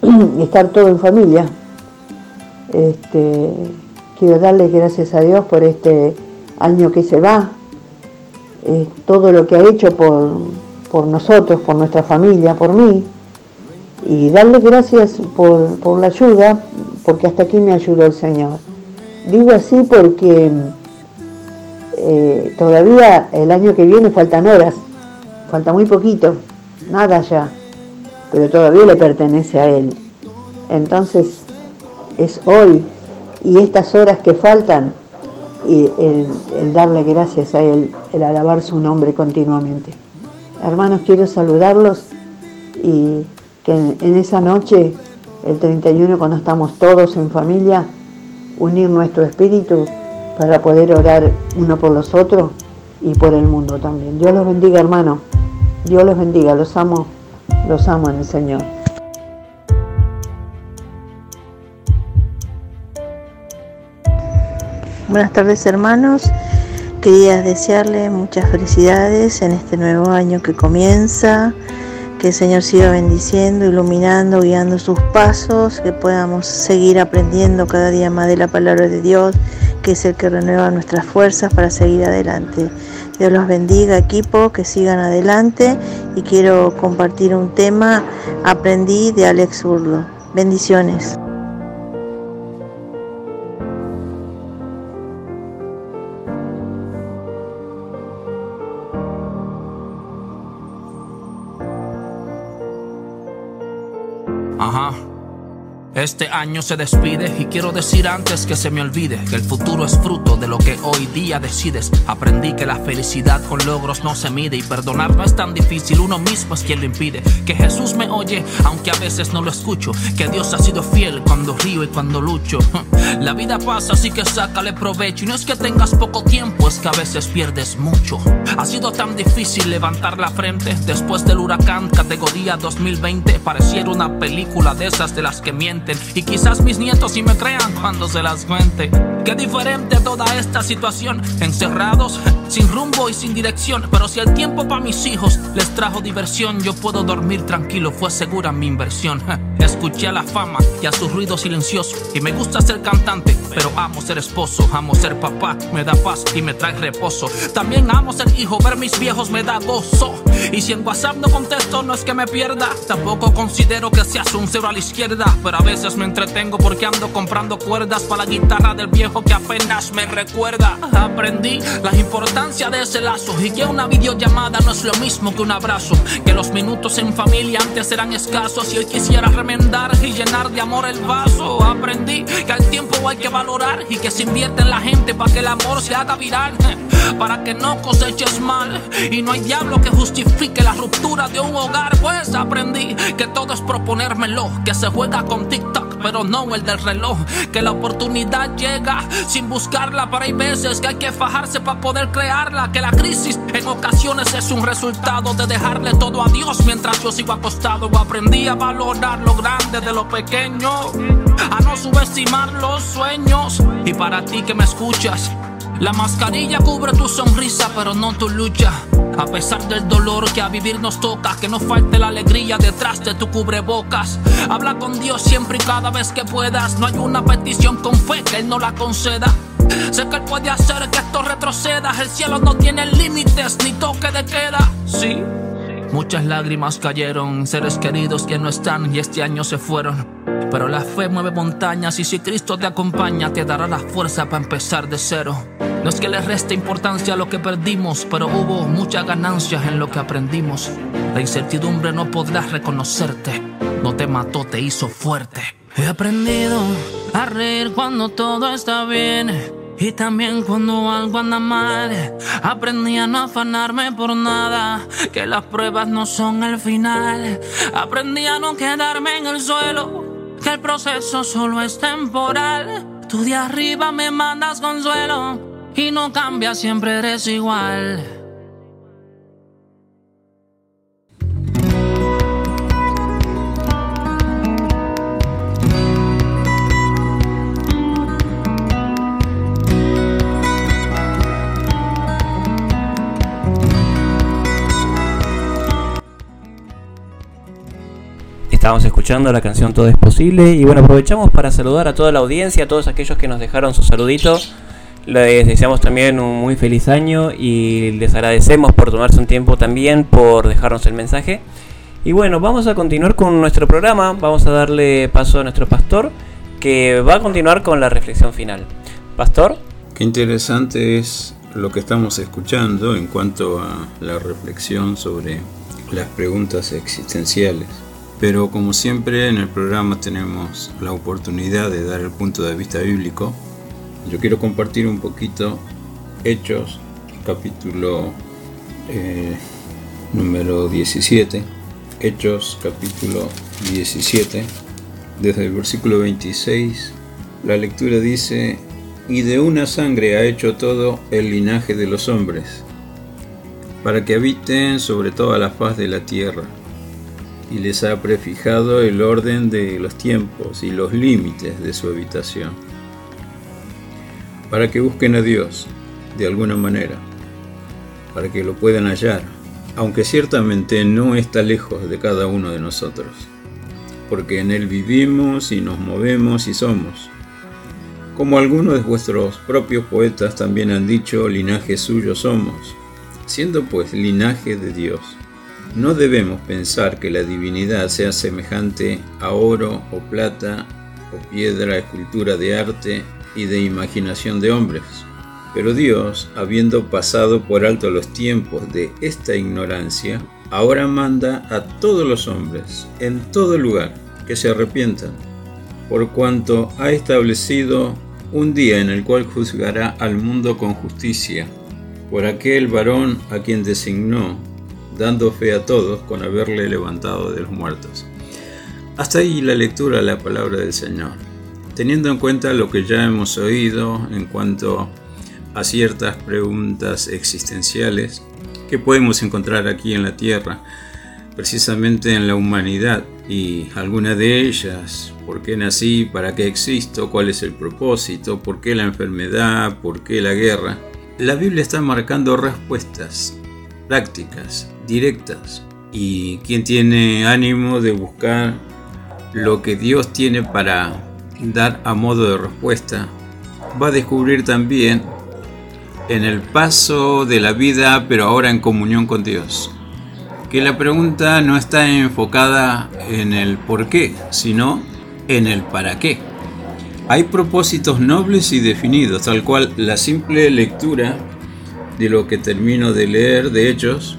M: *clears throat* Estar todo en familia. Este, quiero darle gracias a Dios por este año que se va, eh, todo lo que ha hecho por, por nosotros, por nuestra familia, por mí, y darle gracias por, por la ayuda, porque hasta aquí me ayudó el Señor. Digo así porque eh, todavía el año que viene faltan horas, falta muy poquito, nada ya, pero todavía le pertenece a Él. Entonces es hoy y estas horas que faltan y el, darle gracias a Él, el alabar su nombre continuamente. Hermanos, quiero saludarlos y que en, esa noche, el 31, cuando estamos todos en familia, unir nuestro espíritu para poder orar uno por los otros y por el mundo también. Dios los bendiga, hermano. Dios los bendiga. Los amo, los amo en el Señor.
J: Buenas tardes hermanos, quería desearle muchas felicidades en este nuevo año que comienza, que el Señor siga bendiciendo, iluminando, guiando sus pasos, que podamos seguir aprendiendo cada día más de la palabra de Dios, que es el que renueva nuestras fuerzas para seguir adelante. Dios los bendiga equipo, que sigan adelante y quiero compartir un tema, aprendí de Alex Urlo. Bendiciones.
N: Uh huh.
G: Este año se despide y quiero decir antes que se me olvide que el futuro es fruto de lo que hoy día decides. Aprendí que la felicidad con logros no se mide y perdonar no es tan difícil, uno mismo es quien lo impide. Que Jesús me oye, aunque a veces no lo escucho. Que Dios ha sido fiel cuando río y cuando lucho. *laughs* La vida pasa, así que sácale provecho. Y no es que tengas poco tiempo, es que a veces pierdes mucho. Ha sido tan difícil levantar la frente después del huracán categoría 2020. Pareciera una película de esas de las que mienten y quizás mis nietos sí me crean cuando se las cuente. Qué diferente toda esta situación, encerrados, sin rumbo y sin dirección. Pero si el tiempo para mis hijos les trajo diversión, yo puedo dormir tranquilo, fue segura mi inversión. *laughs* Escuché a la fama y a su ruido silencioso. Y me gusta ser cantante, pero amo ser esposo, amo ser papá, me da paz y me trae reposo. También amo ser hijo, ver mis viejos me da gozo. Y si en WhatsApp no contesto, no es que me pierda. Tampoco considero que seas un cero a la izquierda, pero a veces me entretengo porque ando comprando cuerdas para la guitarra del viejo que apenas me recuerda. Aprendí la importancia de ese lazo y que una videollamada no es lo mismo que un abrazo. Que los minutos en familia antes eran escasos y hoy quisiera remendar y llenar de amor el vaso. Aprendí que al tiempo hay que valorar y que se invierte en la gente para que el amor se haga viral. Para que no coseches mal y no hay diablo que justifique la ruptura de un hogar. Pues aprendí que todo es proponérmelo, que se juega con TikTok pero no el del reloj. Que la oportunidad llega sin buscarla, pero hay veces que hay que fajarse para poder crearla. Que la crisis en ocasiones es un resultado de dejarle todo a Dios mientras yo sigo acostado. Aprendí a valorar lo grande de lo pequeño, a no subestimar los sueños. Y para ti que me escuchas, la mascarilla cubre tu sonrisa, pero no tu lucha. A pesar del dolor que a vivir nos toca, que no falte la alegría detrás de tu cubrebocas. Habla con Dios siempre y cada vez que puedas. No hay una petición con fe que Él no la conceda. Sé que Él puede hacer que esto retroceda. El cielo no tiene límites ni toque de queda. Sí. Muchas lágrimas cayeron, seres queridos que no están y este año se fueron. Pero la fe mueve montañas y si Cristo te acompaña te dará la fuerza para empezar de cero. No es que le reste importancia lo que perdimos, pero hubo muchas ganancias en lo que aprendimos. La incertidumbre no podrás reconocerte, no te mató, te hizo fuerte. He aprendido a reír cuando todo está bien y también cuando algo anda mal. Aprendí a no afanarme por nada, que las pruebas no son el final. Aprendí a no quedarme en el suelo, que el proceso solo es temporal. Tú de arriba me mandas consuelo y no cambia, siempre eres igual.
O: Estábamos escuchando la canción Todo es posible y bueno, aprovechamos para saludar a toda la audiencia, a todos aquellos que nos dejaron sus saluditos. Les deseamos también un muy feliz año y les agradecemos por tomarse un tiempo también, por dejarnos el mensaje. Y bueno, vamos a continuar con nuestro programa, vamos a darle paso a nuestro pastor que va a continuar con la reflexión final. Pastor.
N: Qué interesante es lo que estamos escuchando en cuanto a la reflexión sobre las preguntas existenciales. Pero como siempre en el programa tenemos la oportunidad de dar el punto de vista bíblico yo quiero compartir un poquito Hechos, capítulo eh, número 17. Hechos, capítulo 17. Desde el versículo 26, la lectura dice, y de una sangre ha hecho todo el linaje de los hombres, para que habiten sobre toda la faz de la tierra, y les ha prefijado el orden de los tiempos y los límites de su habitación para que busquen a Dios de alguna manera, para que lo puedan hallar, aunque ciertamente no está lejos de cada uno de nosotros, porque en Él vivimos y nos movemos y somos. Como algunos de vuestros propios poetas también han dicho, linaje suyo somos, siendo pues linaje de Dios. No debemos pensar que la divinidad sea semejante a oro o plata o piedra, escultura de arte y de imaginación de hombres. Pero Dios, habiendo pasado por alto los tiempos de esta ignorancia, ahora manda a todos los hombres, en todo lugar, que se arrepientan, por cuanto ha establecido un día en el cual juzgará al mundo con justicia, por aquel varón a quien designó, dando fe a todos con haberle levantado de los muertos. Hasta ahí la lectura de la palabra del Señor. Teniendo en cuenta lo que ya hemos oído en cuanto a ciertas preguntas existenciales que podemos encontrar aquí en la tierra, precisamente en la humanidad, y algunas de ellas, ¿por qué nací? ¿Para qué existo? ¿Cuál es el propósito? ¿Por qué la enfermedad? ¿Por qué la guerra? La Biblia está marcando respuestas prácticas, directas, y quien tiene ánimo de buscar lo que Dios tiene para dar a modo de respuesta, va a descubrir también en el paso de la vida, pero ahora en comunión con Dios, que la pregunta no está enfocada en el por qué, sino en el para qué. Hay propósitos nobles y definidos, tal cual la simple lectura de lo que termino de leer de Hechos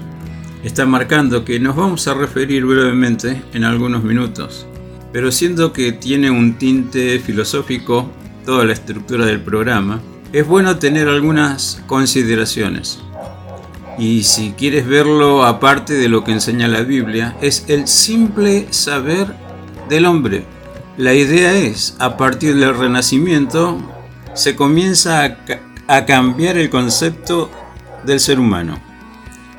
N: está marcando que nos vamos a referir brevemente en algunos minutos. Pero siendo que tiene un tinte filosófico toda la estructura del programa, es bueno tener algunas consideraciones. Y si quieres verlo aparte de lo que enseña la Biblia, es el simple saber del hombre. La idea es, a partir del renacimiento, se comienza a, a cambiar el concepto del ser humano.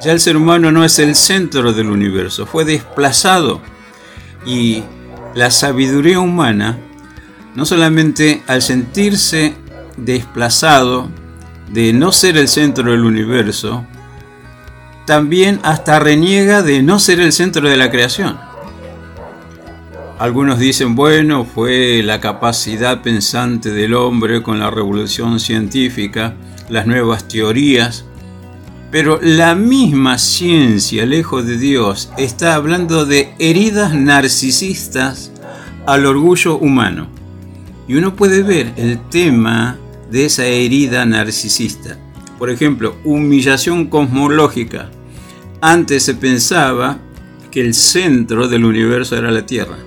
N: Ya el ser humano no es el centro del universo, fue desplazado y la sabiduría humana, no solamente al sentirse desplazado de no ser el centro del universo, también hasta reniega de no ser el centro de la creación. Algunos dicen, bueno, fue la capacidad pensante del hombre con la revolución científica, las nuevas teorías, pero la misma ciencia, lejos de Dios, está hablando de heridas narcisistas al orgullo humano. Y uno puede ver el tema de esa herida narcisista. Por ejemplo, humillación cosmológica. Antes se pensaba que el centro del universo era la Tierra.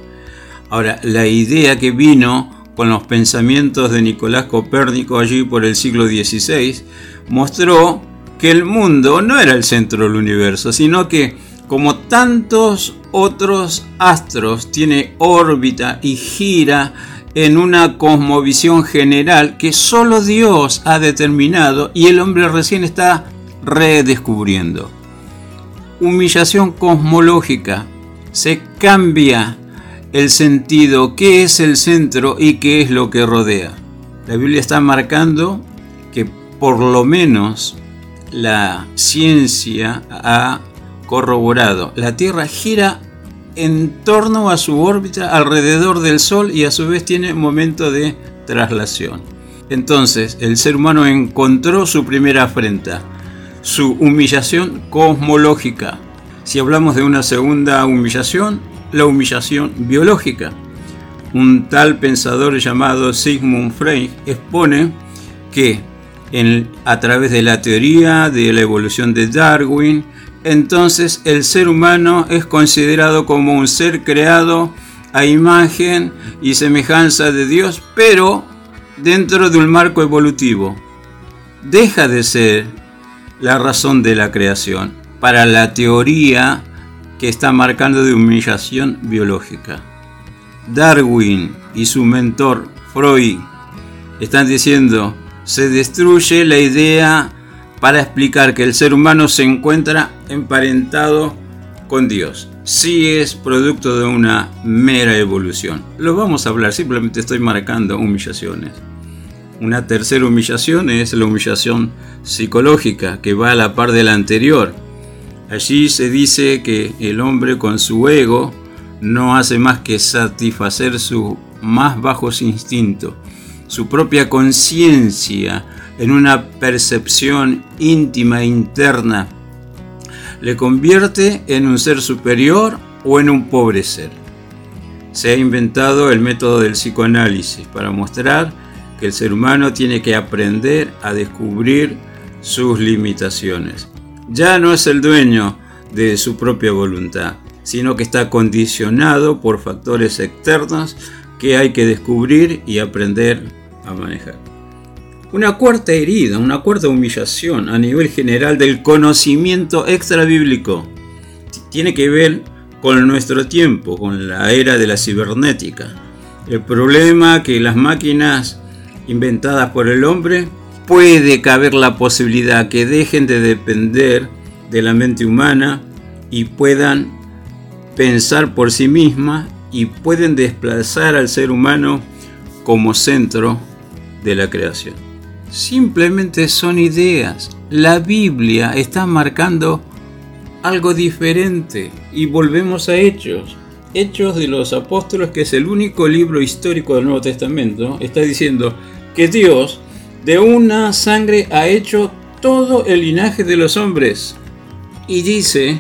N: Ahora, la idea que vino con los pensamientos de Nicolás Copérnico allí por el siglo XVI mostró que el mundo no era el centro del universo, sino que como tantos otros astros tiene órbita y gira en una cosmovisión general que solo Dios ha determinado y el hombre recién está redescubriendo. Humillación cosmológica. Se cambia el sentido, qué es el centro y qué es lo que rodea. La Biblia está marcando que por lo menos la ciencia ha corroborado. La Tierra gira en torno a su órbita alrededor del Sol y a su vez tiene momento de traslación. Entonces el ser humano encontró su primera afrenta, su humillación cosmológica. Si hablamos de una segunda humillación, la humillación biológica. Un tal pensador llamado Sigmund Freud expone que a través de la teoría de la evolución de Darwin, entonces el ser humano es considerado como un ser creado a imagen y semejanza de Dios, pero dentro de un marco evolutivo. Deja de ser la razón de la creación para la teoría que está marcando de humillación biológica. Darwin y su mentor Freud están diciendo se destruye la idea para explicar que el ser humano se encuentra emparentado con Dios. Si es producto de una mera evolución. Lo vamos a hablar, simplemente estoy marcando humillaciones. Una tercera humillación es la humillación psicológica que va a la par de la anterior. Allí se dice que el hombre con su ego no hace más que satisfacer sus más bajos instintos su propia conciencia en una percepción íntima e interna, le convierte en un ser superior o en un pobre ser. Se ha inventado el método del psicoanálisis para mostrar que el ser humano tiene que aprender a descubrir sus limitaciones. Ya no es el dueño de su propia voluntad, sino que está condicionado por factores externos que hay que descubrir y aprender manejar. Una cuarta herida, una cuarta humillación a nivel general del conocimiento extra bíblico tiene que ver con nuestro tiempo, con la era de la cibernética. El problema que las máquinas inventadas por el hombre puede caber la posibilidad que dejen de depender de la mente humana y puedan pensar por sí misma y pueden desplazar al ser humano como centro de la creación. Simplemente son ideas. La Biblia está marcando algo diferente y volvemos a Hechos. Hechos de los Apóstoles, que es el único libro histórico del Nuevo Testamento, está diciendo que Dios de una sangre ha hecho todo el linaje de los hombres. Y dice,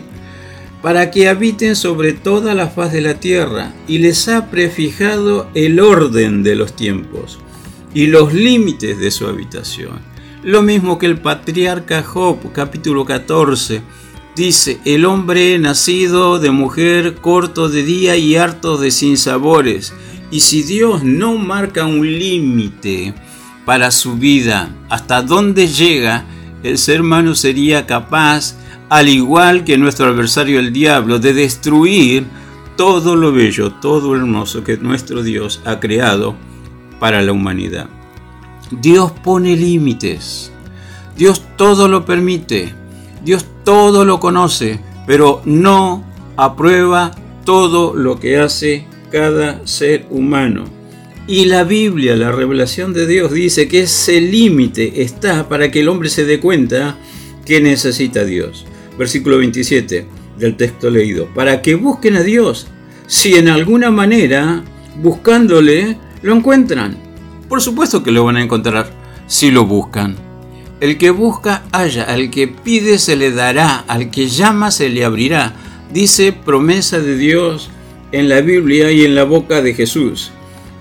N: para que habiten sobre toda la faz de la tierra, y les ha prefijado el orden de los tiempos y los límites de su habitación. Lo mismo que el patriarca Job, capítulo 14, dice, el hombre nacido de mujer, corto de día y harto de sinsabores. Y si Dios no marca un límite para su vida, hasta dónde llega, el ser humano sería capaz al igual que nuestro adversario el diablo, de destruir todo lo bello, todo lo hermoso que nuestro Dios ha creado para la humanidad. Dios pone límites, Dios todo lo permite, Dios todo lo conoce, pero no aprueba todo lo que hace cada ser humano. Y la Biblia, la revelación de Dios, dice que ese límite está para que el hombre se dé cuenta que necesita a Dios. Versículo 27 del texto leído, para que busquen a Dios, si en alguna manera, buscándole, lo encuentran. Por supuesto que lo van a encontrar si lo buscan. El que busca halla, al que pide se le dará, al que llama se le abrirá. Dice promesa de Dios en la Biblia y en la boca de Jesús.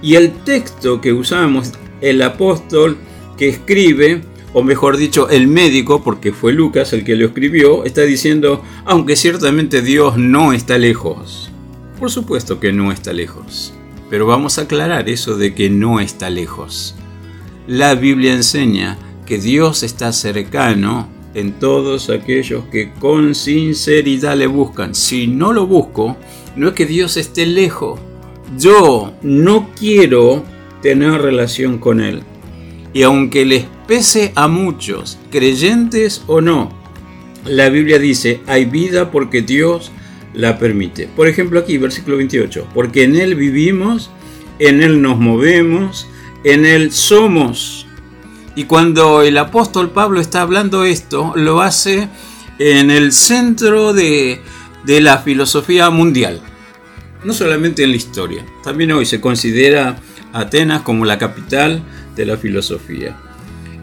N: Y el texto que usamos, el apóstol que escribe, o mejor dicho, el médico, porque fue Lucas el que lo escribió, está diciendo, aunque ciertamente Dios no está lejos. Por supuesto que no está lejos, pero vamos a aclarar eso de que no está lejos. La Biblia enseña que Dios está cercano en todos aquellos que con sinceridad le buscan. Si no lo busco, no es que Dios esté lejos. Yo no quiero tener relación con Él. Y aunque les pese a muchos, creyentes o no, la Biblia dice, hay vida porque Dios la permite. Por ejemplo aquí, versículo 28, porque en Él vivimos, en Él nos movemos, en Él somos. Y cuando el apóstol Pablo está hablando esto, lo hace en el centro de, de la filosofía mundial. No solamente en la historia, también hoy se considera Atenas como la capital de la filosofía.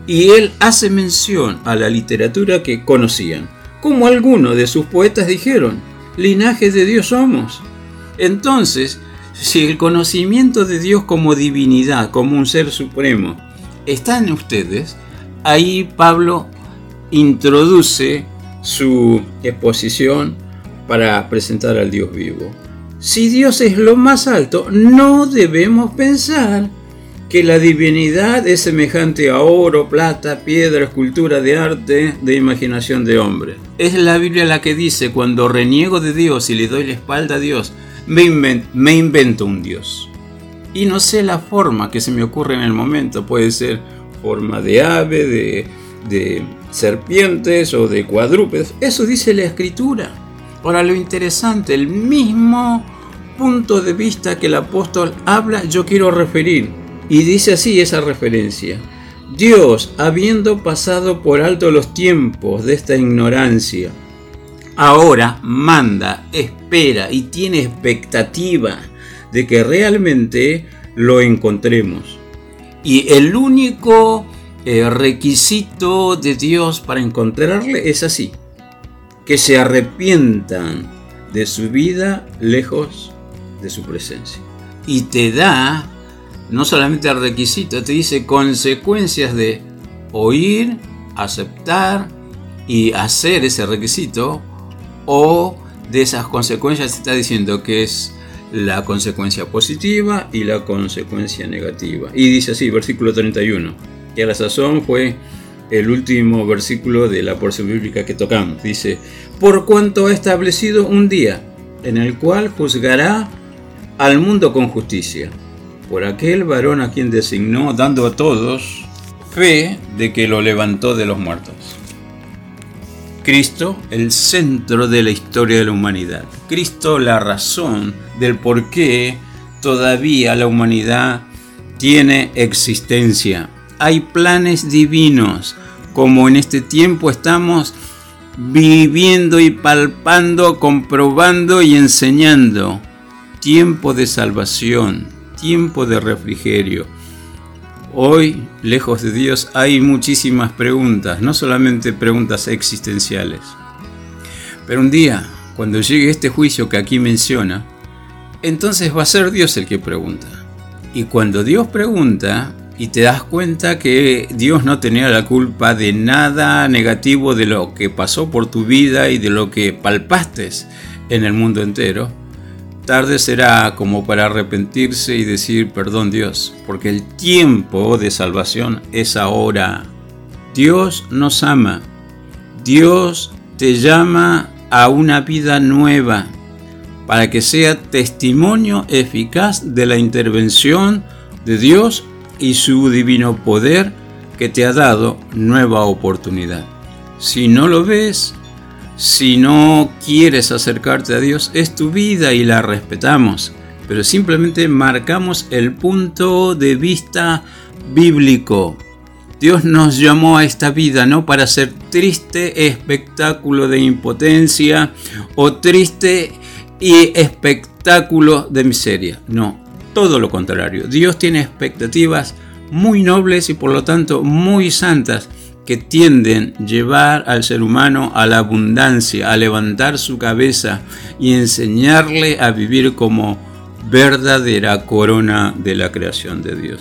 N: Y él hace mención a la literatura que conocían, como algunos de sus poetas dijeron, linaje de Dios somos. Entonces, si el conocimiento de Dios como divinidad, como un ser supremo, está en ustedes, ahí Pablo introduce su exposición para presentar al Dios vivo. Si Dios es lo más alto, no debemos pensar que la divinidad es semejante a oro, plata, piedra, escultura de arte, de imaginación de hombre. Es la Biblia la que dice, cuando reniego de Dios y le doy la espalda a Dios, me, invento un Dios. Y no sé la forma que se me ocurre en el momento, puede ser forma de ave, de, de serpientes o de cuadrúpedos. Eso dice la escritura. Ahora lo interesante, el mismo punto de vista que el apóstol habla, yo quiero referir. Y dice así esa referencia. Dios, habiendo pasado por alto los tiempos de esta ignorancia, ahora manda, espera y tiene expectativa de que realmente lo encontremos. Y el único eh, requisito de Dios para encontrarle es así, que se arrepientan de su vida lejos de su presencia. Y te da no solamente el requisito, te dice consecuencias de oír, aceptar y hacer ese requisito, o de esas consecuencias te está diciendo que es la consecuencia positiva y la consecuencia negativa. Y dice así, versículo 31, que a la sazón fue el último versículo de la porción bíblica que tocamos. Dice, por cuanto ha establecido un día en el cual juzgará al mundo con justicia, por aquel varón a quien designó, dando a todos fe de que lo levantó de los muertos. Cristo, el centro de la historia de la humanidad. Cristo, la razón del por qué todavía la humanidad tiene existencia. Hay planes divinos, como en este tiempo estamos viviendo y palpando, comprobando y enseñando. Tiempo de salvación, tiempo de refrigerio. Hoy, lejos de Dios, hay muchísimas preguntas, no solamente preguntas existenciales. Pero un día, cuando llegue este juicio que aquí menciona, entonces va a ser Dios el que pregunta. Y cuando Dios pregunta, y te das cuenta que Dios no tenía la culpa de nada negativo de lo que pasó por tu vida y de lo que palpaste en el mundo entero, tarde será como para arrepentirse y decir perdón Dios, porque el tiempo de salvación es ahora. Dios nos ama. Dios te llama a una vida nueva para que sea testimonio eficaz de la intervención de Dios y su divino poder que te ha dado nueva oportunidad. Si no lo ves, si no quieres acercarte a Dios, es tu vida y la respetamos, pero simplemente marcamos el punto de vista bíblico. Dios nos llamó a esta vida no para ser triste espectáculo de impotencia o triste y espectáculo de miseria. No, todo lo contrario. Dios tiene expectativas muy nobles y por lo tanto muy santas que tienden a llevar al ser humano a la abundancia, a levantar su cabeza y enseñarle a vivir como verdadera corona de la creación de Dios.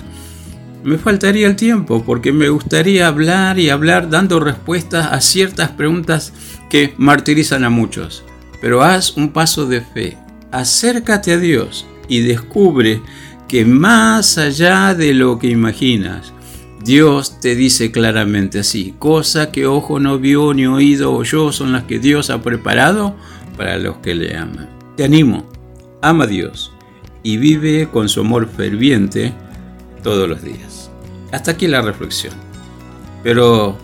N: Me faltaría el tiempo porque me gustaría hablar y hablar dando respuestas a ciertas preguntas que martirizan a muchos. Pero haz un paso de fe, acércate a Dios y descubre que más allá de lo que imaginas, Dios te dice claramente así, cosa que ojo no vio ni oído oyó son las que Dios ha preparado para los que le aman. Te animo, ama a Dios y vive con su amor ferviente todos los días. Hasta aquí la reflexión. Pero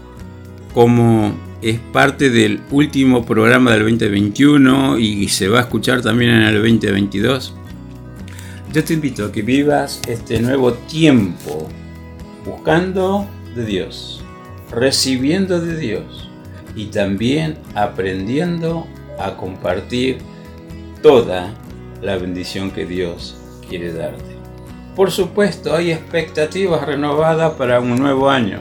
N: como es parte del último programa del 2021 y se va a escuchar también en el 2022, yo te invito a que vivas este nuevo tiempo buscando de Dios, recibiendo de Dios y también aprendiendo a compartir toda la bendición que Dios quiere darte. Por supuesto, hay expectativas renovadas para un nuevo año,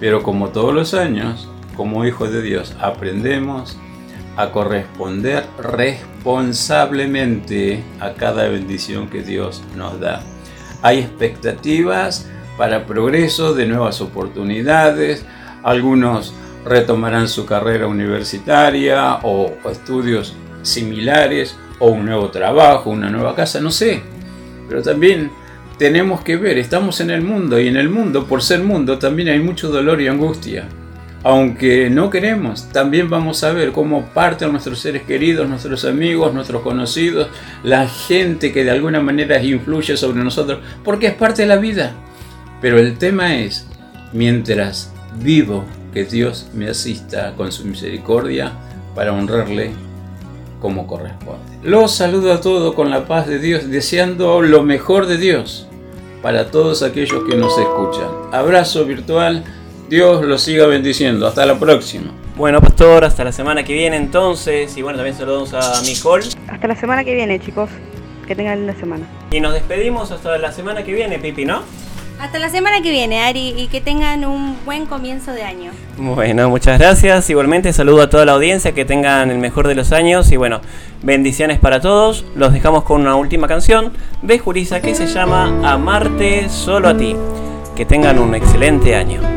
N: pero como todos los años, como hijos de Dios, aprendemos a corresponder responsablemente a cada bendición que Dios nos da. Hay expectativas para progreso de nuevas oportunidades. Algunos retomarán su carrera universitaria o estudios similares o un nuevo trabajo, una nueva casa, no sé. Pero también tenemos que ver, estamos en el mundo y en el mundo, por ser mundo, también hay mucho dolor y angustia. Aunque no queremos, también vamos a ver cómo parten nuestros seres queridos, nuestros amigos, nuestros conocidos, la gente que de alguna manera influye sobre nosotros, porque es parte de la vida. Pero el tema es, mientras vivo, que Dios me asista con su misericordia para honrarle como corresponde. Los saludo a todos con la paz de Dios, deseando lo mejor de Dios para todos aquellos que nos escuchan. Abrazo virtual, Dios los siga bendiciendo. Hasta la próxima.
A: Bueno, pastor, hasta la semana que viene entonces. Y bueno, también saludos a Nicole.
C: Hasta la semana que viene, chicos. Que tengan linda semana.
A: Y nos despedimos hasta la semana que viene, Pipi, ¿no?
B: Hasta la semana que viene, Ari, y que tengan un buen comienzo de año.
A: Bueno, muchas gracias. Igualmente saludo a toda la audiencia, que tengan el mejor de los años y bueno, bendiciones para todos. Los dejamos con una última canción de Jurisa que se llama Amarte solo a ti. Que tengan un excelente año.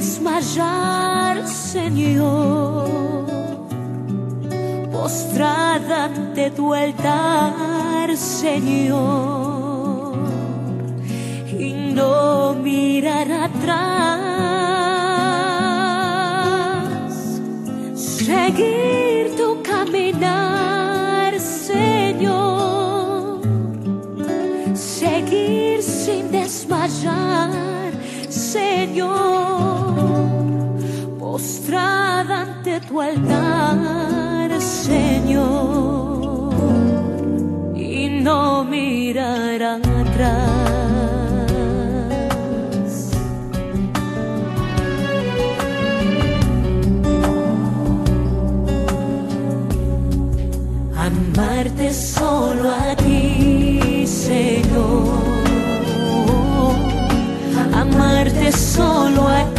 E: desmayar, Señor, postrada ante tu altar, Señor, y no mirar atrás, seguir tu caminar, Señor, seguir sin desmayar, Señor. tu altar, Señor, y no mirar atrás. Amarte solo a ti, Señor, amarte solo a ti